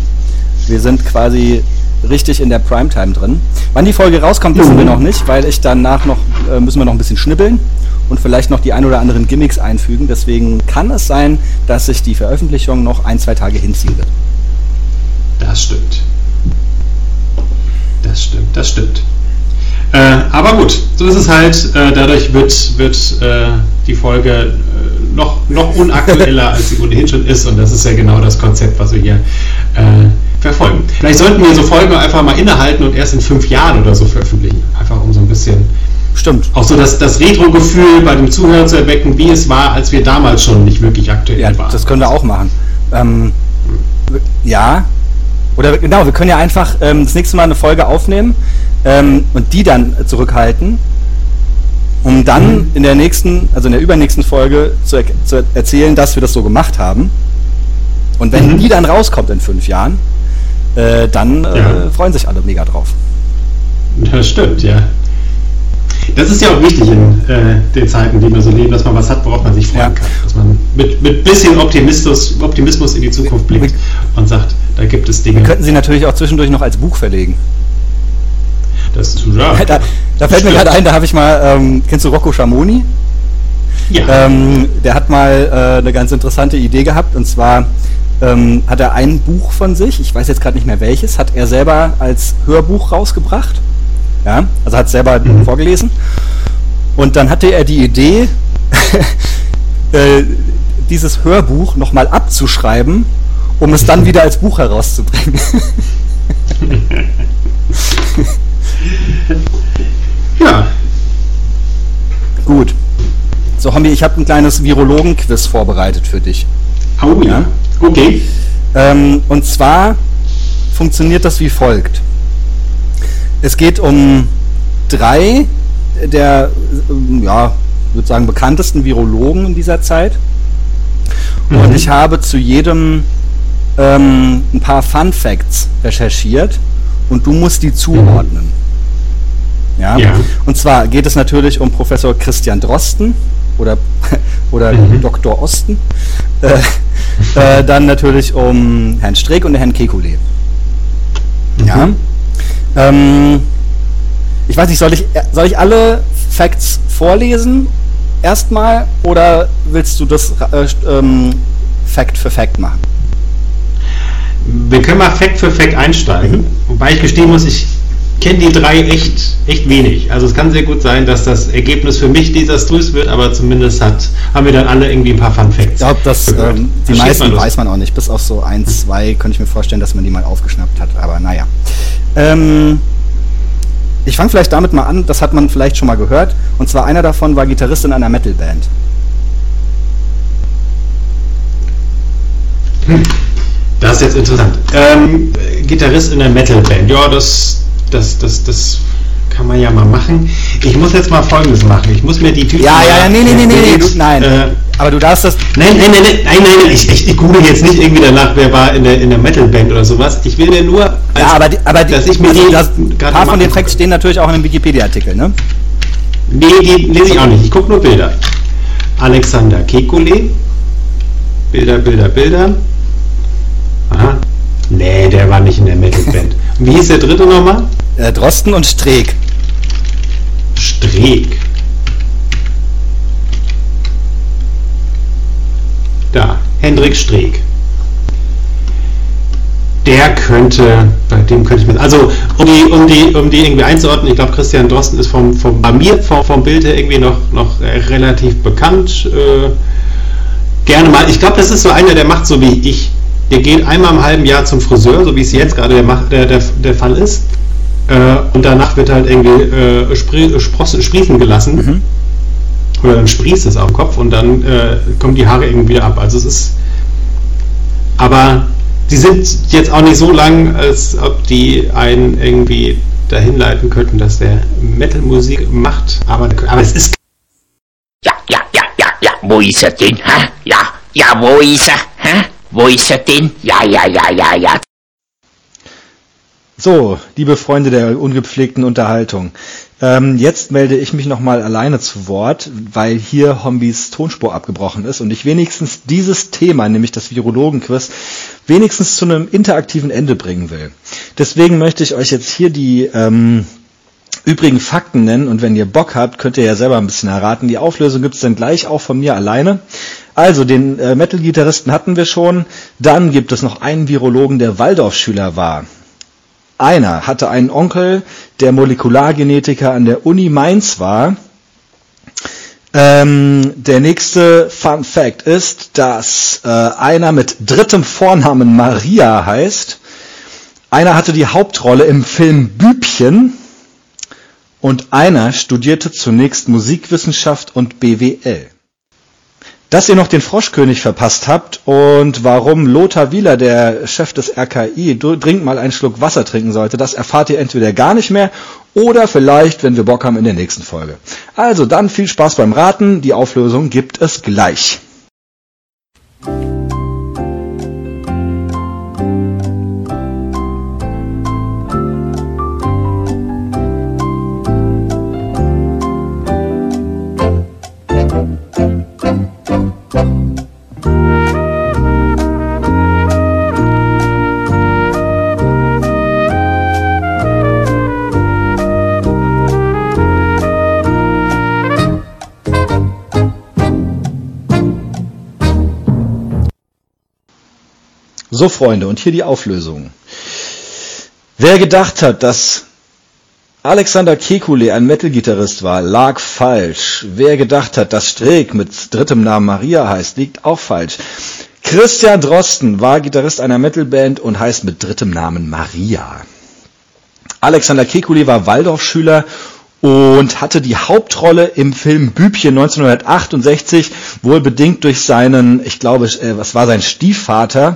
Speaker 2: Wir sind quasi richtig in der Primetime drin. Wann die Folge rauskommt, wissen wir noch nicht, weil ich danach noch, äh, müssen wir noch ein bisschen schnibbeln und vielleicht noch die ein oder anderen Gimmicks einfügen. Deswegen kann es sein, dass sich die Veröffentlichung noch ein, zwei Tage hinziehen wird.
Speaker 1: Das stimmt. Das stimmt, das stimmt. Äh, aber gut, so ist es halt. Äh, dadurch wird, wird äh, die Folge äh, noch, noch unaktueller, <laughs> als sie ohnehin schon ist. Und das ist ja genau das Konzept, was wir hier äh, verfolgen. Vielleicht sollten wir so Folgen einfach mal innehalten und erst in fünf Jahren oder so veröffentlichen. Einfach um so ein bisschen
Speaker 2: Stimmt.
Speaker 1: auch so das, das Retro-Gefühl bei dem Zuhörer zu erwecken, wie es war, als wir damals schon nicht wirklich aktuell
Speaker 2: Ja,
Speaker 1: waren.
Speaker 2: das können wir auch machen. Ähm, ja. Oder genau, wir können ja einfach ähm, das nächste Mal eine Folge aufnehmen ähm, und die dann zurückhalten, um dann in der nächsten, also in der übernächsten Folge zu, er zu erzählen, dass wir das so gemacht haben. Und wenn
Speaker 1: Mhm.
Speaker 2: die dann rauskommt in fünf Jahren, äh, dann äh,
Speaker 1: Ja.
Speaker 2: freuen sich alle mega drauf.
Speaker 1: Das stimmt, ja. Das ist ja auch wichtig in äh, den Zeiten, die wir so leben, dass man was hat, worauf man sich freuen
Speaker 2: Ja.
Speaker 1: kann. Dass man mit, mit bisschen Optimismus, Optimismus in die Zukunft blickt und sagt, da gibt es Dinge.
Speaker 2: Könnten Sie natürlich auch zwischendurch noch als Buch verlegen.
Speaker 1: Das ja, <laughs>
Speaker 2: Da, da fällt mir gerade ein, da habe ich mal, ähm, kennst du Rocco Schamoni?
Speaker 1: ja.
Speaker 2: Ähm, der hat mal äh, eine ganz interessante Idee gehabt und zwar ähm, hat er ein Buch von sich, ich weiß jetzt gerade nicht mehr welches, hat er selber als Hörbuch rausgebracht. Ja, also hat selber
Speaker 1: Mhm.
Speaker 2: vorgelesen. Und dann hatte er die Idee, <laughs> äh, dieses Hörbuch nochmal abzuschreiben, um es dann wieder als Buch herauszubringen. <laughs>
Speaker 1: Ja.
Speaker 2: Gut. So, Hombi, ich habe ein kleines Virologen-Quiz vorbereitet für dich.
Speaker 1: Oh ja. Okay.
Speaker 2: Ähm, und zwar funktioniert das wie folgt. Es geht um drei der, ähm, ja, würde sagen, bekanntesten Virologen in dieser Zeit. Und
Speaker 1: Mhm.
Speaker 2: ich habe zu jedem ähm, ein paar Fun Facts recherchiert und du musst die zuordnen. Ja?
Speaker 1: Ja.
Speaker 2: Und zwar geht es natürlich um Professor Christian Drosten oder, <laughs> oder
Speaker 1: Mhm.
Speaker 2: Dr. Osten. Äh, äh, dann natürlich um Herrn Streeck und Herrn Kekulé. Ja.
Speaker 1: Mhm.
Speaker 2: Ähm, ich weiß nicht, soll ich, soll ich alle Facts vorlesen erstmal oder willst du das äh, ähm, Fact für Fact machen?
Speaker 1: Wir können mal Fact für Fact einsteigen. Wobei ich gestehen muss, ich kenne die drei echt, echt wenig. Also es kann sehr gut sein, dass das Ergebnis für mich desaströs wird, aber zumindest hat, haben wir dann alle irgendwie ein paar Fun Facts.
Speaker 2: Ich glaube, dass ähm, die
Speaker 1: Versteht
Speaker 2: meisten
Speaker 1: man
Speaker 2: weiß man auch nicht. Bis auf so ein, zwei könnte ich mir vorstellen, dass man die mal aufgeschnappt hat. Aber naja. Ähm, ich fange vielleicht damit mal an, das hat man vielleicht schon mal gehört. Und zwar einer davon war Gitarrist in einer Metalband.
Speaker 1: Das ist jetzt interessant. Ähm, äh, Gitarrist in der Metalband. Ja, das, das, das, das kann man ja mal machen. Ich muss jetzt mal Folgendes machen. Ich muss mir die Typen.
Speaker 2: Ja, ja, ja, nee, nee, nee, nee, nee, du, nein.
Speaker 1: Äh,
Speaker 2: Aber du darfst das.
Speaker 1: Nein, nein, nein, nein, nein, nein. Ich, ich, ich google jetzt nicht irgendwie danach, wer war in der, in der Metalband oder sowas. Ich will mir nur.
Speaker 2: Ja, aber, die, aber die,
Speaker 1: dass ich mir
Speaker 2: also
Speaker 1: die
Speaker 2: ein paar von den. Facts stehen natürlich auch in einem Wikipedia-Artikel, ne?
Speaker 1: Nee, die lese ich auch nicht. Ich gucke nur Bilder. Alexander Kekulé. Bilder, Bilder, Bilder. Aha. Nee, der war nicht in der Metalband. Und Wie hieß der dritte nochmal?
Speaker 2: Äh, Drosten und Streeck.
Speaker 1: Streeck. Da, Hendrik Streeck. Der könnte, bei dem könnte ich mir, also um die, um die, um die irgendwie einzuordnen, ich glaube Christian Drosten ist vom, vom bei mir vom, vom Bild her irgendwie noch, noch äh, relativ bekannt. Äh, gerne mal, ich glaube, das ist so einer, der macht so wie ich. Der geht einmal im halben Jahr zum Friseur, so wie es jetzt gerade der, der, der, der Fall ist. Äh, und danach wird halt irgendwie äh, Sprie Sprossen, Sprießen gelassen. Oder dann sprießt es auf dem Kopf und dann äh, kommen die Haare irgendwie wieder ab. Also es ist. Aber die sind jetzt auch nicht so lang, als ob die einen irgendwie dahin leiten könnten, dass der Metal-Musik macht. Aber, aber es ist
Speaker 7: Ja, ja, ja, ja, ja, wo ist er denn? Hä? Ja, ja, wo ist er? Hä? Wo ist er denn? Ja, ja, ja, ja, ja.
Speaker 2: So, liebe Freunde der ungepflegten Unterhaltung. Ähm, jetzt melde ich mich nochmal alleine zu Wort, weil hier Hombis Tonspur abgebrochen ist und ich wenigstens dieses Thema, nämlich das Virologenquiz, wenigstens zu einem interaktiven Ende bringen will. Deswegen möchte ich euch jetzt hier die ähm, übrigen Fakten nennen und wenn ihr Bock habt, könnt ihr ja selber ein bisschen erraten. Die Auflösung gibt's dann gleich auch von mir alleine. Also den äh, Metal-Gitarristen hatten wir schon. Dann gibt es noch einen Virologen, der Waldorfschüler war. Einer hatte einen Onkel, der Molekulargenetiker an der Uni Mainz war. Ähm, der nächste Fun Fact ist, dass äh, einer mit drittem Vornamen Maria heißt. Einer hatte die Hauptrolle im Film Bübchen. Und einer studierte zunächst Musikwissenschaft und BWL. Dass ihr noch den Froschkönig verpasst habt und warum Lothar Wieler, der Chef des RKI, dr- dringend mal einen Schluck Wasser trinken sollte, das erfahrt ihr entweder gar nicht mehr oder vielleicht, wenn wir Bock haben, in der nächsten Folge. Also dann viel Spaß beim Raten, die Auflösung gibt es gleich. So Freunde, und hier die Auflösung. Wer gedacht hat, dass Alexander Kekulé ein Metal-Gitarrist war, lag falsch. Wer gedacht hat, dass Streeck mit drittem Namen Maria heißt, liegt auch falsch. Christian Drosten war Gitarrist einer Metalband und heißt mit drittem Namen Maria. Alexander Kekulé war Waldorfschüler und hatte die Hauptrolle im Film Bübchen 1968, wohl bedingt durch seinen, ich glaube, äh, was war sein Stiefvater,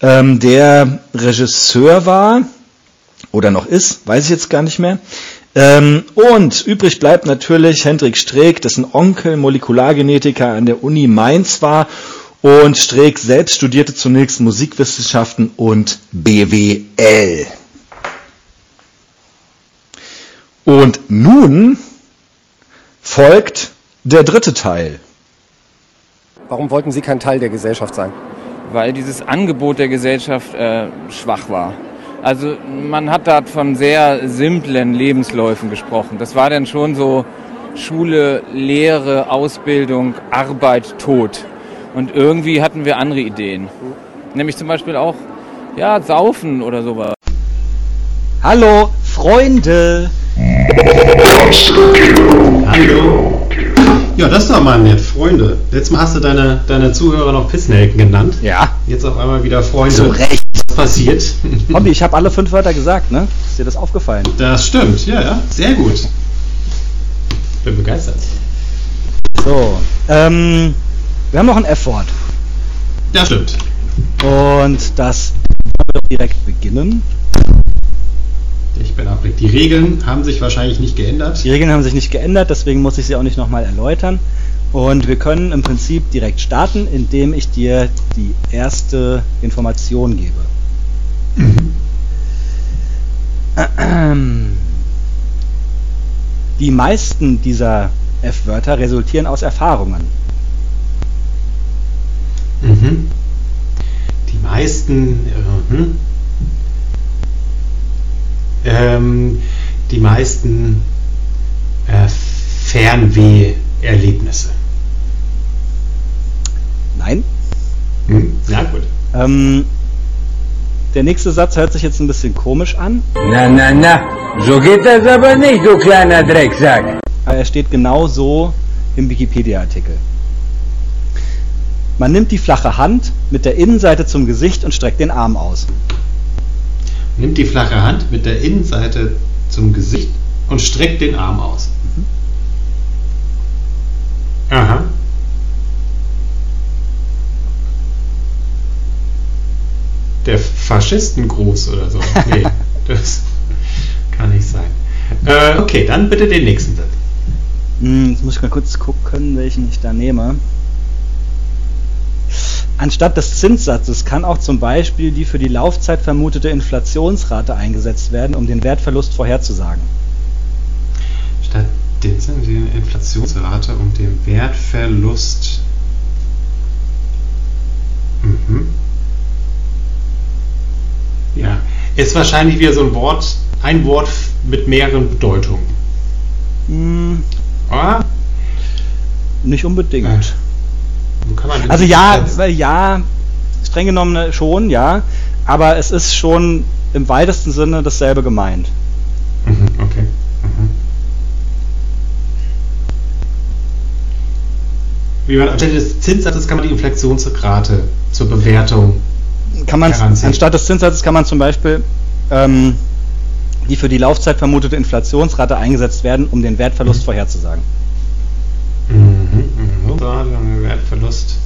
Speaker 2: ähm, der Regisseur war oder noch ist, weiß ich jetzt gar nicht mehr. Ähm, und übrig bleibt natürlich Hendrik Streeck, dessen Onkel Molekulargenetiker an der Uni Mainz war und Streeck selbst studierte zunächst Musikwissenschaften und BWL. Und nun folgt der dritte Teil.
Speaker 8: Warum wollten Sie kein Teil der Gesellschaft sein?
Speaker 9: Weil dieses Angebot der Gesellschaft äh, schwach war. Also man hat da von sehr simplen Lebensläufen gesprochen. Das war dann schon so Schule, Lehre, Ausbildung, Arbeit, Tod. Und irgendwie hatten wir andere Ideen. Nämlich zum Beispiel auch, ja, Saufen oder sowas.
Speaker 2: Hallo, Freunde!
Speaker 1: Hallo. Ja, das ist doch mal nett, Freunde. Letztes Mal hast du deine, deine Zuhörer noch Pissnelken genannt.
Speaker 2: Ja.
Speaker 1: Jetzt auf einmal wieder Freunde.
Speaker 2: Zu Recht.
Speaker 1: Was passiert? <laughs>
Speaker 2: Hobby, ich habe alle fünf Wörter gesagt, ne? Ist dir das aufgefallen?
Speaker 1: Das stimmt, ja, ja. Sehr gut. Bin begeistert.
Speaker 2: So, ähm, wir haben noch ein F-Wort.
Speaker 1: Ja, stimmt.
Speaker 2: Und das wir direkt beginnen.
Speaker 1: Ich bin auch Die Regeln haben sich wahrscheinlich nicht geändert.
Speaker 2: Die Regeln haben sich nicht geändert, deswegen muss ich sie auch nicht nochmal erläutern. Und wir können im Prinzip direkt starten, indem ich dir die erste Information gebe. <clears throat> Die meisten dieser F-Wörter resultieren aus Erfahrungen.
Speaker 1: Mhm. Die meisten. Äh, hm. Ähm, die meisten äh, Fernweh-Erlebnisse.
Speaker 2: Nein?
Speaker 1: Hm? Ja, gut.
Speaker 2: Ähm, der nächste Satz hört sich jetzt ein bisschen komisch an.
Speaker 7: Na, na, na, so geht das aber nicht, du kleiner Drecksack.
Speaker 2: Aber er steht genau so im Wikipedia-Artikel. Man nimmt die flache Hand mit der Innenseite zum Gesicht und streckt den Arm aus.
Speaker 1: Nimmt die flache Hand mit der Innenseite zum Gesicht und streckt den Arm aus. Aha. Der Faschistengruß oder so. <laughs> Nee, das kann nicht sein. Äh, okay, dann bitte den nächsten Satz.
Speaker 2: Hm, jetzt muss ich mal kurz gucken, welchen ich da nehme. Anstatt des Zinssatzes kann auch zum Beispiel die für die Laufzeit vermutete Inflationsrate eingesetzt werden, um den Wertverlust vorherzusagen.
Speaker 1: Statt den Zins- die Inflationsrate um den Wertverlust. Mhm. Ja, ist wahrscheinlich wieder so ein Wort, ein Wort mit mehreren Bedeutungen.
Speaker 2: Hm,
Speaker 1: Oder?
Speaker 2: nicht unbedingt.
Speaker 1: Ja. Wo kann man denn
Speaker 2: Also ja, weil ja, streng genommen äh, schon, ja, aber es ist schon im weitesten Sinne dasselbe gemeint.
Speaker 1: Mhm, okay. Mhm. Wie man anstelle des Zinssatzes kann man die Inflationsrate zur Bewertung.
Speaker 2: Kann man
Speaker 1: Heranziehen.
Speaker 2: anstatt des Zinssatzes kann man zum Beispiel ähm, die für die Laufzeit vermutete Inflationsrate eingesetzt werden, um den Wertverlust vorherzusagen.
Speaker 1: Mhm. Da der Wertverlust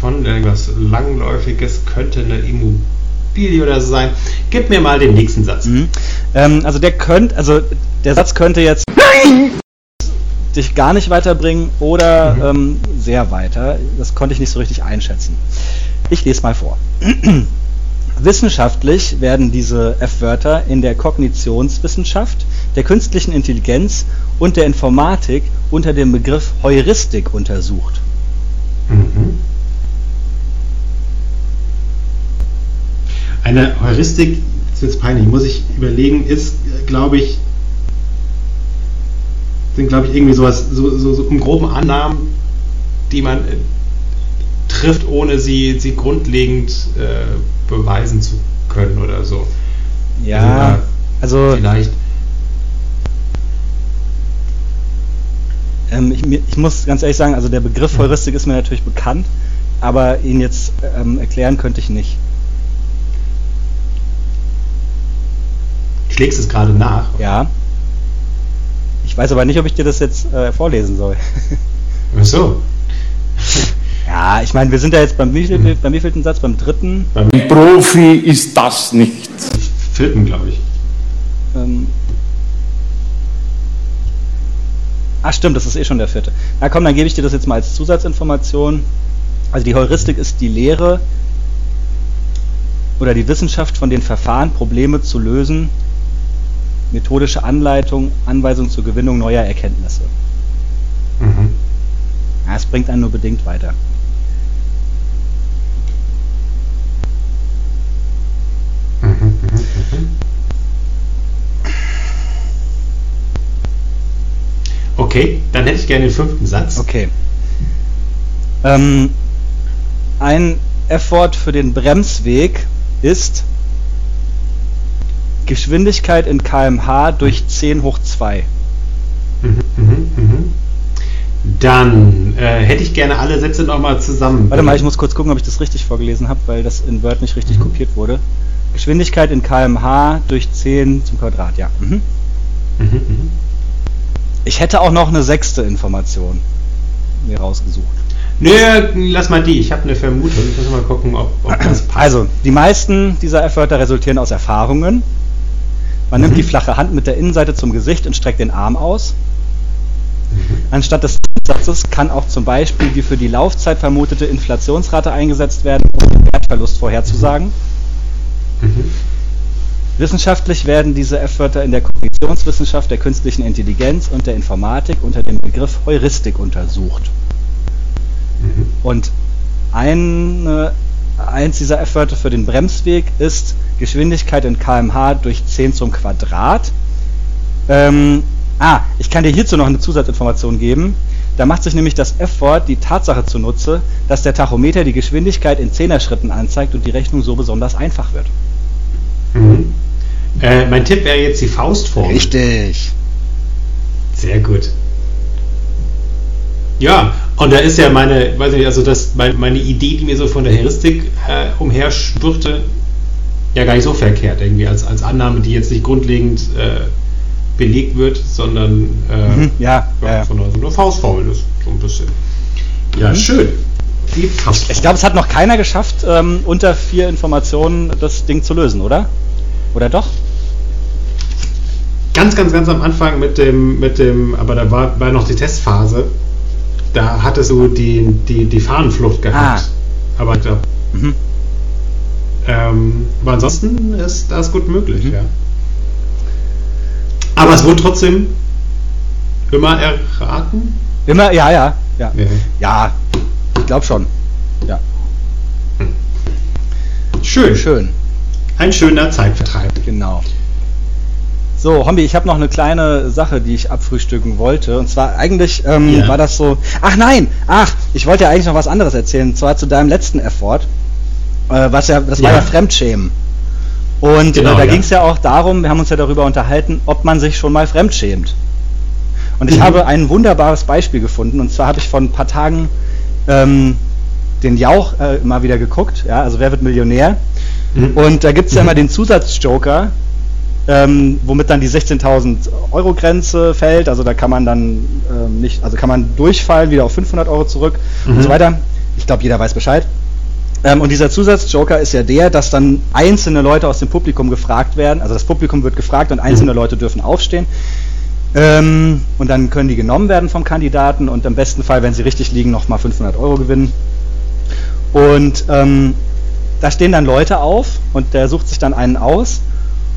Speaker 1: von irgendwas Langläufiges könnte eine Immobilie oder so sein. Gib mir mal den nächsten Satz.
Speaker 2: Mhm. Ähm, also der könnte, also der Satz könnte jetzt dich gar nicht weiterbringen oder
Speaker 1: Mhm.
Speaker 2: ähm, sehr weiter. Das konnte ich nicht so richtig einschätzen. Ich lese mal vor. <clears throat> Wissenschaftlich werden diese F-Wörter in der Kognitionswissenschaft, der künstlichen Intelligenz und der Informatik unter dem Begriff Heuristik untersucht.
Speaker 1: Mhm. Eine Heuristik, das ist jetzt peinlich, muss ich überlegen, ist, glaube ich, sind, glaube ich, irgendwie sowas, so, so, so im groben Annahmen, die man äh, trifft, ohne sie, sie grundlegend äh, beweisen zu können oder so.
Speaker 2: Ja,
Speaker 1: Also
Speaker 2: also
Speaker 1: Vielleicht.
Speaker 2: Ähm, ich, ich muss ganz ehrlich sagen, also der Begriff Heuristik ist mir natürlich bekannt, aber ihn jetzt ähm, erklären könnte ich nicht.
Speaker 1: Schlägst es gerade nach.
Speaker 2: Ja. Ich weiß aber nicht, ob ich dir das jetzt äh, vorlesen soll. <laughs>
Speaker 1: Ach so. <laughs>
Speaker 2: ja, ich meine, wir sind ja jetzt beim, wieviel, beim wievielten Satz? Beim dritten?
Speaker 1: Beim
Speaker 10: Profi ist das nicht.
Speaker 1: vierten, glaube ich.
Speaker 2: Ähm, Ach stimmt, das ist eh schon der vierte. Na komm, dann gebe ich dir das jetzt mal als Zusatzinformation. Also die Heuristik ist die Lehre oder die Wissenschaft von den Verfahren, Probleme zu lösen, methodische Anleitung, Anweisung zur Gewinnung neuer Erkenntnisse.
Speaker 1: Mhm.
Speaker 2: Ja, es bringt einen nur bedingt weiter.
Speaker 1: Mhm, mhm, Okay, dann hätte ich gerne den fünften Satz.
Speaker 2: Okay. Ähm, ein Effort für den Bremsweg ist Geschwindigkeit in kmh durch 10 hoch 2.
Speaker 1: Mhm, mhm, mhm. Dann äh, hätte ich gerne alle Sätze nochmal zusammen.
Speaker 2: Warte mal, ich muss kurz gucken, ob ich das richtig vorgelesen habe, weil das in Word nicht richtig kopiert wurde. Geschwindigkeit in kmh durch 10 zum Quadrat, ja. Mhm.
Speaker 1: Mhm, mhm.
Speaker 2: Ich hätte auch noch eine sechste Information mir rausgesucht.
Speaker 1: Nö, lass mal die. Ich habe eine Vermutung. Ich muss mal gucken, ob, ob das passt.
Speaker 2: Also, die meisten dieser F-Wörter resultieren aus Erfahrungen. Man nimmt die flache Hand mit der Innenseite zum Gesicht und streckt den Arm aus. Anstatt des Satzes kann auch zum Beispiel die für die Laufzeit vermutete Inflationsrate eingesetzt werden, um den Wertverlust vorherzusagen.
Speaker 1: Mhm.
Speaker 2: Wissenschaftlich werden diese F-Wörter in der Kognitionswissenschaft, der künstlichen Intelligenz und der Informatik unter dem Begriff Heuristik untersucht.
Speaker 1: Mhm.
Speaker 2: Und eine, eins dieser F-Wörter für den Bremsweg ist Geschwindigkeit in kmh durch 10 zum Quadrat. Ähm, ah, ich kann dir hierzu noch eine Zusatzinformation geben. Da macht sich nämlich das F-Wort die Tatsache zunutze, dass der Tachometer die Geschwindigkeit in 10er Schritten anzeigt und die Rechnung so besonders einfach wird.
Speaker 1: Mhm. Äh, mein Tipp wäre jetzt die Faustform.
Speaker 2: Richtig.
Speaker 1: Sehr gut. Ja, und da ist ja meine, weiß nicht, also das, mein, meine Idee, die mir so von der Heuristik äh, umherschwirrte, ja gar nicht so verkehrt irgendwie als, als Annahme, die jetzt nicht grundlegend äh, belegt wird, sondern äh,
Speaker 2: Mhm, ja, ja,
Speaker 1: sondern so eine Faustformel ist so ein bisschen. Ja, schön. Die Faustformel.
Speaker 2: Ich glaube, es hat noch keiner geschafft, ähm, unter vier Informationen das Ding zu lösen, oder? Oder doch?
Speaker 1: ganz, ganz, ganz am Anfang mit dem, mit dem, aber da war, war noch die Testphase. Da hatte so die, die, die Fahnenflucht gehabt. Aber ich glaub,
Speaker 2: Mhm.
Speaker 1: ähm, aber ansonsten ist das gut möglich,
Speaker 2: Mhm.
Speaker 1: ja. Aber es wurde trotzdem immer erraten.
Speaker 2: Immer, ja, ja, ja.
Speaker 1: Ja.
Speaker 2: Ja, ich glaube schon. Ja,
Speaker 1: Schön.
Speaker 2: schön.
Speaker 1: Ein schöner Zeitvertreib.
Speaker 2: Genau. So, Hombi, ich habe noch eine kleine Sache, die ich abfrühstücken wollte. Und zwar eigentlich ähm,
Speaker 1: Ja.
Speaker 2: war das so. Ach nein! Ach, ich wollte ja eigentlich noch was anderes erzählen. Und zwar zu deinem letzten Effort. Äh, was ja, das war
Speaker 1: Ja.
Speaker 2: ja Fremdschämen. Und
Speaker 1: Genau,
Speaker 2: äh, da
Speaker 1: ja.
Speaker 2: ging es ja auch darum, wir haben uns ja darüber unterhalten, ob man sich schon mal fremdschämt. Und ich
Speaker 1: Mhm.
Speaker 2: habe ein wunderbares Beispiel gefunden. Und zwar habe ich vor ein paar Tagen ähm, den Jauch äh, mal wieder geguckt. Ja, also wer wird Millionär?
Speaker 1: Mhm.
Speaker 2: Und da gibt es ja immer den Zusatzjoker, ähm, womit dann die 16.000 Euro Grenze fällt. Also da kann man dann ähm, nicht, also kann man durchfallen, wieder auf 500 Euro zurück und
Speaker 1: Mhm.
Speaker 2: so weiter. Ich glaube, jeder weiß Bescheid. Ähm, und dieser Zusatzjoker ist ja der, dass dann einzelne Leute aus dem Publikum gefragt werden. Also das Publikum wird gefragt und einzelne Leute dürfen aufstehen. Ähm, und dann können die genommen werden vom Kandidaten und im besten Fall, wenn sie richtig liegen, nochmal 500 Euro gewinnen. Und ähm, da stehen dann Leute auf und der sucht sich dann einen aus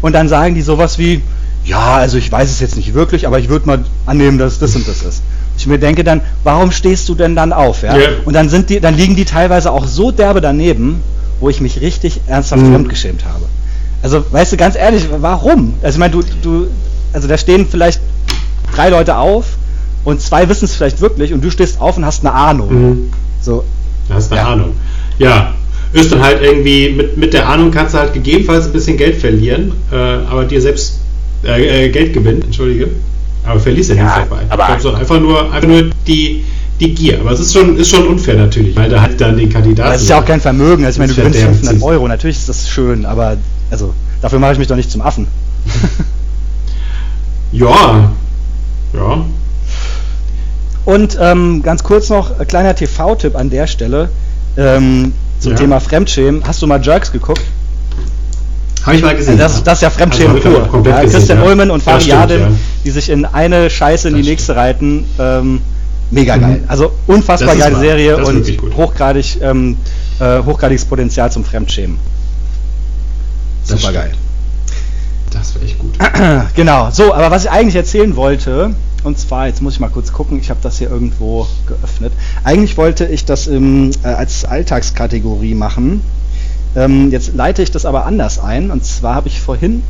Speaker 2: und dann sagen die sowas wie, ja, also ich weiß es jetzt nicht wirklich, aber ich würde mal annehmen, dass es das und das ist. Ich mir denke dann, warum stehst du denn dann auf? Ja?
Speaker 1: Ja.
Speaker 2: Und dann sind die, dann liegen die teilweise auch so derbe daneben, wo ich mich richtig ernsthaft
Speaker 1: Mhm.
Speaker 2: fremdgeschämt habe. Also, weißt du, ganz ehrlich, warum? Also ich meine, du, du, also da stehen vielleicht drei Leute auf und zwei wissen es vielleicht wirklich und du stehst auf und hast eine Ahnung.
Speaker 1: Mhm.
Speaker 2: So,
Speaker 1: Da hast du eine
Speaker 2: Ja.
Speaker 1: Ahnung. Ja, ist dann halt irgendwie, mit, mit der Ahnung kannst du halt gegebenenfalls ein bisschen Geld verlieren, äh, aber dir selbst äh, äh, Geld gewinnen, entschuldige. Aber verliest er
Speaker 7: Ja,
Speaker 1: nicht dabei.
Speaker 7: aber-
Speaker 1: ich sondern einfach nur, einfach nur die, die Gier. Aber es ist schon, ist schon unfair natürlich, weil da halt dann den Kandidaten.
Speaker 2: Es ist ja auch kein Vermögen. Also ich meine, du
Speaker 1: Das
Speaker 2: gewinnst
Speaker 1: verderbt
Speaker 2: 500
Speaker 1: sich.
Speaker 2: Euro. Natürlich ist das schön, aber also dafür mache ich mich doch nicht zum Affen. <laughs>
Speaker 1: Ja. Ja.
Speaker 2: Und ähm, ganz kurz noch, ein kleiner TV-Tipp an der Stelle ähm, zum
Speaker 1: Ja.
Speaker 2: Thema Fremdschämen. Hast du mal Jerks geguckt?
Speaker 1: Habe ich mal gesehen.
Speaker 2: Das, das ist ja Fremdschämen
Speaker 1: Also,
Speaker 2: pur. Ja,
Speaker 1: gesehen,
Speaker 2: Christian
Speaker 1: ja.
Speaker 2: Ullmann und
Speaker 1: stimmt,
Speaker 2: Yadim,
Speaker 1: ja.
Speaker 2: die sich in eine Scheiße in die nächste reiten. Ähm, mega
Speaker 1: Mhm.
Speaker 2: geil. Also unfassbar geile
Speaker 1: wahr.
Speaker 2: Serie und hochgradig, ähm, äh, hochgradiges Potenzial zum Fremdschämen. Super geil.
Speaker 1: Das wäre echt gut. <clears throat>
Speaker 2: Genau, so, aber was ich eigentlich erzählen wollte, und zwar, jetzt muss ich mal kurz gucken, ich habe das hier irgendwo geöffnet. Eigentlich wollte ich das im, äh, als Alltagskategorie machen. Ähm, jetzt leite ich das aber anders ein, und zwar habe ich vorhin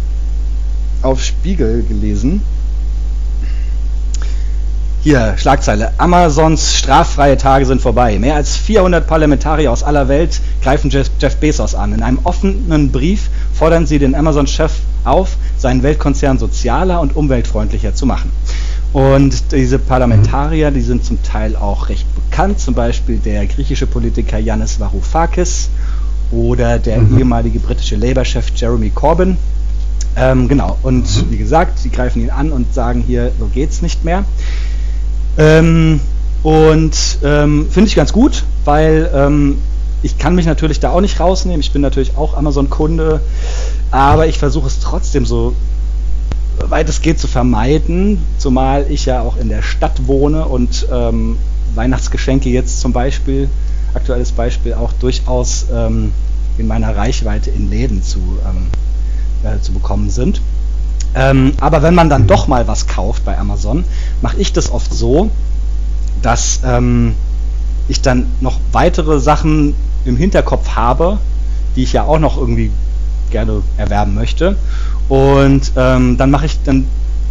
Speaker 2: auf Spiegel gelesen. Hier, Schlagzeile. Amazons straffreie Tage sind vorbei. Mehr als 400 Parlamentarier aus aller Welt greifen Jeff, Jeff Bezos an. In einem offenen Brief fordern sie den Amazon-Chef auf, seinen Weltkonzern sozialer und umweltfreundlicher zu machen. Und diese Parlamentarier, die sind zum Teil auch recht bekannt, zum Beispiel der griechische Politiker Yannis Varoufakis oder der
Speaker 1: Mhm.
Speaker 2: ehemalige britische Labour-Chef Jeremy Corbyn. Ähm, genau, und wie gesagt, sie greifen ihn an und sagen hier, so geht's nicht mehr. Ähm, und ähm, finde ich ganz gut, weil ähm, ich kann mich natürlich da auch nicht rausnehmen. Ich bin natürlich auch Amazon-Kunde, aber ich versuche es trotzdem so weit es geht zu vermeiden, zumal ich ja auch in der Stadt wohne und ähm, Weihnachtsgeschenke jetzt zum Beispiel, aktuelles Beispiel, auch durchaus ähm, in meiner Reichweite in Läden zu, ähm, äh, zu bekommen sind. Ähm, aber wenn man dann doch mal was kauft bei Amazon, mache ich das oft so, dass ähm, ich dann noch weitere Sachen im Hinterkopf habe, die ich ja auch noch irgendwie gerne erwerben möchte. Und ähm, dann mache ich dann,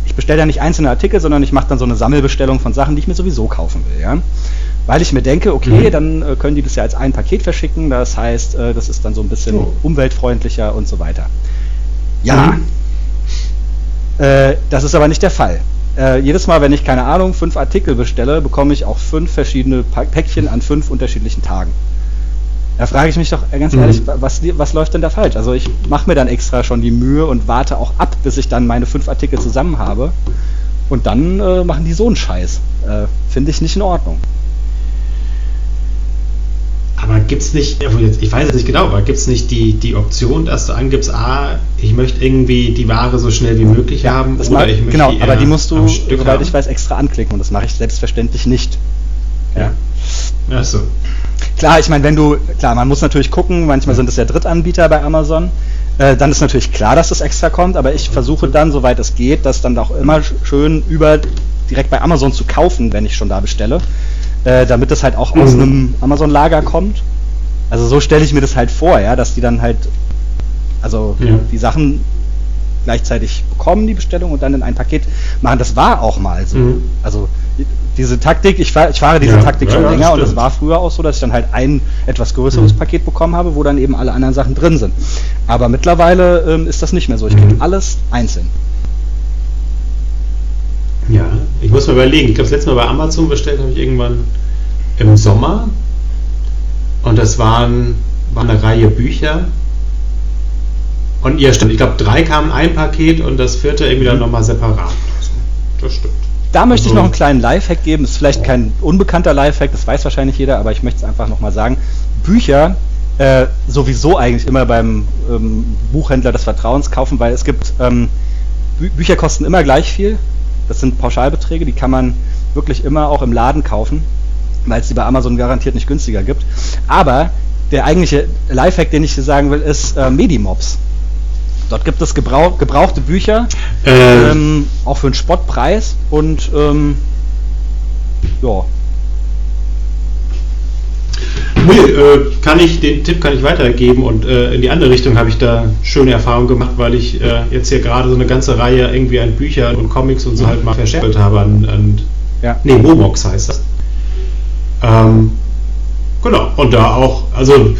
Speaker 2: ich bestelle ja nicht einzelne Artikel, sondern ich mache dann so eine Sammelbestellung von Sachen, die ich mir sowieso kaufen will. Ja? Weil ich mir denke, okay,
Speaker 1: Mhm.
Speaker 2: dann äh, können die das ja als ein Paket verschicken, das heißt, äh, das ist dann so ein bisschen
Speaker 1: Oh.
Speaker 2: umweltfreundlicher und so weiter. Ja,
Speaker 1: Mhm.
Speaker 2: äh, das ist aber nicht der Fall. Äh, jedes Mal, wenn ich, keine Ahnung, fünf Artikel bestelle, bekomme ich auch fünf verschiedene Päckchen an fünf unterschiedlichen Tagen. Da frage ich mich doch äh, ganz
Speaker 1: Mhm.
Speaker 2: ehrlich, wa- was, was läuft denn da falsch? Also ich mache mir dann extra schon die Mühe und warte auch ab, bis ich dann meine fünf Artikel zusammen habe. Und dann äh, machen die so einen Scheiß. Äh, Finde ich nicht in Ordnung.
Speaker 1: Aber gibt's nicht, ja, jetzt- ich weiß es nicht genau, aber gibt's nicht die, die Option, dass du angibst, ah, ich möchte irgendwie die Ware so schnell wie möglich haben
Speaker 2: Das
Speaker 1: oder
Speaker 2: mag,
Speaker 1: ich möchte
Speaker 2: genau,
Speaker 1: die
Speaker 2: aber die musst du, soweit
Speaker 1: haben?
Speaker 2: ich weiß, extra anklicken und das mache ich selbstverständlich nicht. Ja.
Speaker 1: Ach so.
Speaker 2: Klar, ich meine, wenn du, klar, man muss natürlich gucken, manchmal sind es ja Drittanbieter bei Amazon, äh, dann ist natürlich klar, dass das extra kommt, aber ich versuche dann, soweit es geht, das dann auch immer sch- schön über direkt bei Amazon zu kaufen, wenn ich schon da bestelle, äh, damit es halt auch aus
Speaker 1: Mhm.
Speaker 2: einem Amazon-Lager kommt. Also so stelle ich mir das halt vor, ja, dass die dann halt, also
Speaker 1: Ja.
Speaker 2: die Sachen gleichzeitig bekommen, die Bestellung, und dann in ein Paket machen. Das war auch mal so.
Speaker 1: Mhm.
Speaker 2: Also diese Taktik, ich, fahr, ich fahre diese
Speaker 1: Ja,
Speaker 2: Taktik schon
Speaker 1: ja,
Speaker 2: länger und es war früher auch so, dass ich dann halt ein etwas größeres
Speaker 1: Mhm.
Speaker 2: Paket bekommen habe, wo dann eben alle anderen Sachen drin sind. Aber mittlerweile ähm, ist das nicht mehr so. Ich kriege
Speaker 1: Mhm.
Speaker 2: alles einzeln.
Speaker 1: Ja, ich muss mal überlegen. Ich glaube, das letzte Mal bei Amazon bestellt habe ich irgendwann im Sommer. Und das waren, war eine Reihe Bücher. Und ja, stimmt. Ich glaube, drei kamen ein Paket und das vierte irgendwie
Speaker 2: Mhm.
Speaker 1: dann nochmal separat. Das stimmt.
Speaker 2: Da möchte ich noch einen kleinen Lifehack geben. Das ist vielleicht kein unbekannter Lifehack, das weiß wahrscheinlich jeder, aber ich möchte es einfach nochmal sagen. Bücher äh, sowieso eigentlich immer beim ähm, Buchhändler des Vertrauens kaufen, weil es gibt, ähm, Bü Bücher kosten immer gleich viel. Das sind Pauschalbeträge, die kann man wirklich immer auch im Laden kaufen, weil es die bei Amazon garantiert nicht günstiger gibt. Aber der eigentliche Lifehack, den ich hier sagen will, ist äh, Medimobs. Dort gibt es gebrauch gebrauchte Bücher,
Speaker 1: Äh,
Speaker 2: ähm, auch für einen Spottpreis und ähm, ja.
Speaker 1: Nee, äh, kann ich, den Tipp kann ich weitergeben und äh, in die andere Richtung habe ich da schöne Erfahrungen gemacht, weil ich äh, jetzt hier gerade so eine ganze Reihe irgendwie an Büchern und Comics und so halt mal verscherbelt habe an, an
Speaker 2: Ja.
Speaker 1: nee, Momox heißt das. Ähm, genau, und da auch, also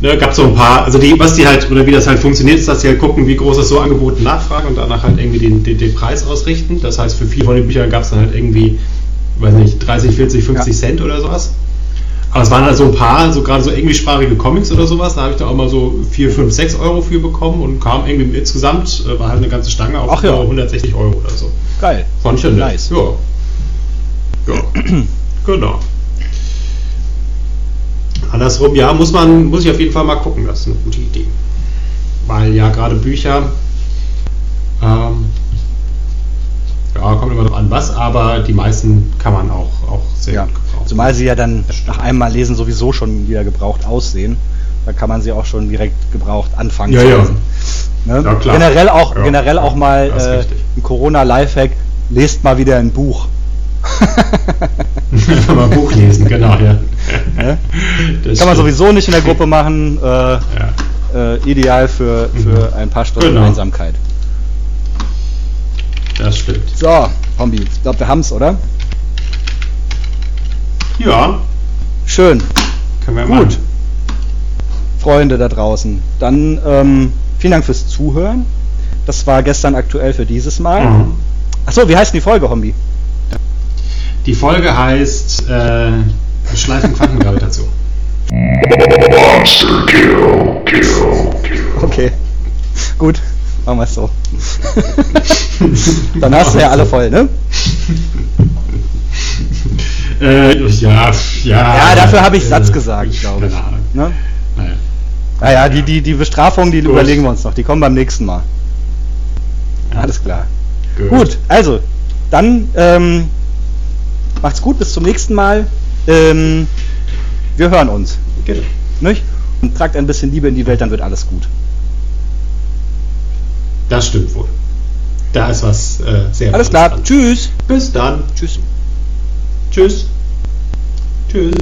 Speaker 1: ne, gab so ein paar, also die, was die halt, oder wie das halt funktioniert, ist, dass die halt gucken, wie groß ist so Angebot und Nachfrage und danach halt irgendwie den, den, den Preis ausrichten. Das heißt, für viele von den Büchern gab es dann halt irgendwie, weiß nicht, 30, 40, 50
Speaker 2: Ja.
Speaker 1: Cent oder sowas. Aber es waren halt so ein paar, so gerade so englischsprachige Comics oder sowas, da habe ich da auch mal so 4, 5, 6 Euro für bekommen und kam irgendwie insgesamt, äh, war halt eine ganze Stange auf
Speaker 2: Ach ja.
Speaker 1: so 160 Euro oder so.
Speaker 2: Geil.
Speaker 1: Fand ich ja.
Speaker 2: Nice.
Speaker 1: Ja. Ja. <clears throat> genau. Andersrum, ja, muss man, muss ich auf jeden Fall mal gucken, das ist eine gute Idee. Weil ja gerade Bücher, ähm, ja, kommt immer drauf an was, aber die meisten kann man auch, auch sehr
Speaker 2: Ja.
Speaker 1: gut gebrauchen.
Speaker 2: Zumal sie ja dann nach einem Mal lesen sowieso schon wieder gebraucht aussehen. Da kann man sie auch schon direkt gebraucht anfangen
Speaker 1: Ja,
Speaker 2: zu
Speaker 1: ja.
Speaker 2: Ne?
Speaker 1: Ja, klar.
Speaker 2: Generell auch,
Speaker 1: Ja.
Speaker 2: generell auch mal äh, ein Corona-Lifehack, lest mal wieder ein Buch. <laughs> <laughs>
Speaker 1: Mal ein Buch lesen, genau, ja. <laughs>
Speaker 2: Kann man sowieso nicht in der Gruppe machen. Äh,
Speaker 1: Ja.
Speaker 2: äh, ideal für, für ein paar Stunden
Speaker 1: Genau.
Speaker 2: Einsamkeit.
Speaker 1: Das stimmt.
Speaker 2: So, Hombi, ich glaube, wir haben's, oder?
Speaker 1: Ja,
Speaker 2: Schön.
Speaker 1: können wir
Speaker 2: Gut.
Speaker 1: machen.
Speaker 2: Freunde da draußen. Dann ähm, vielen Dank fürs Zuhören. Das war gestern aktuell für dieses Mal.
Speaker 1: Mhm.
Speaker 2: Achso, wie heißt denn die Folge, Hombi?
Speaker 1: Die Folge heißt äh, Schleifen Quantengravitation.
Speaker 2: Okay. Gut, machen wir es so. <laughs> Dann hast du ja alle voll, ne? <laughs>
Speaker 1: Äh, ja, ja.
Speaker 2: Ja, dafür habe ich Satz
Speaker 1: äh,
Speaker 2: gesagt, glaube ich.
Speaker 1: Keine Ahnung.
Speaker 2: Ne?
Speaker 1: Naja.
Speaker 2: Naja, die, die, die Bestrafungen, die
Speaker 1: Gut.
Speaker 2: überlegen wir uns noch. Die kommen beim nächsten Mal. Alles klar. Gut, also, dann ähm, macht's gut, bis zum nächsten Mal. Ähm, wir hören uns.
Speaker 1: Genau.
Speaker 2: Nicht? Und tragt ein bisschen Liebe in die Welt, dann wird alles gut.
Speaker 1: Das stimmt wohl. Da ist was äh, sehr
Speaker 2: Alles klar.
Speaker 1: dran.
Speaker 2: Tschüss.
Speaker 1: Bis dann.
Speaker 2: Tschüss.
Speaker 1: Tschüss. Tschüss.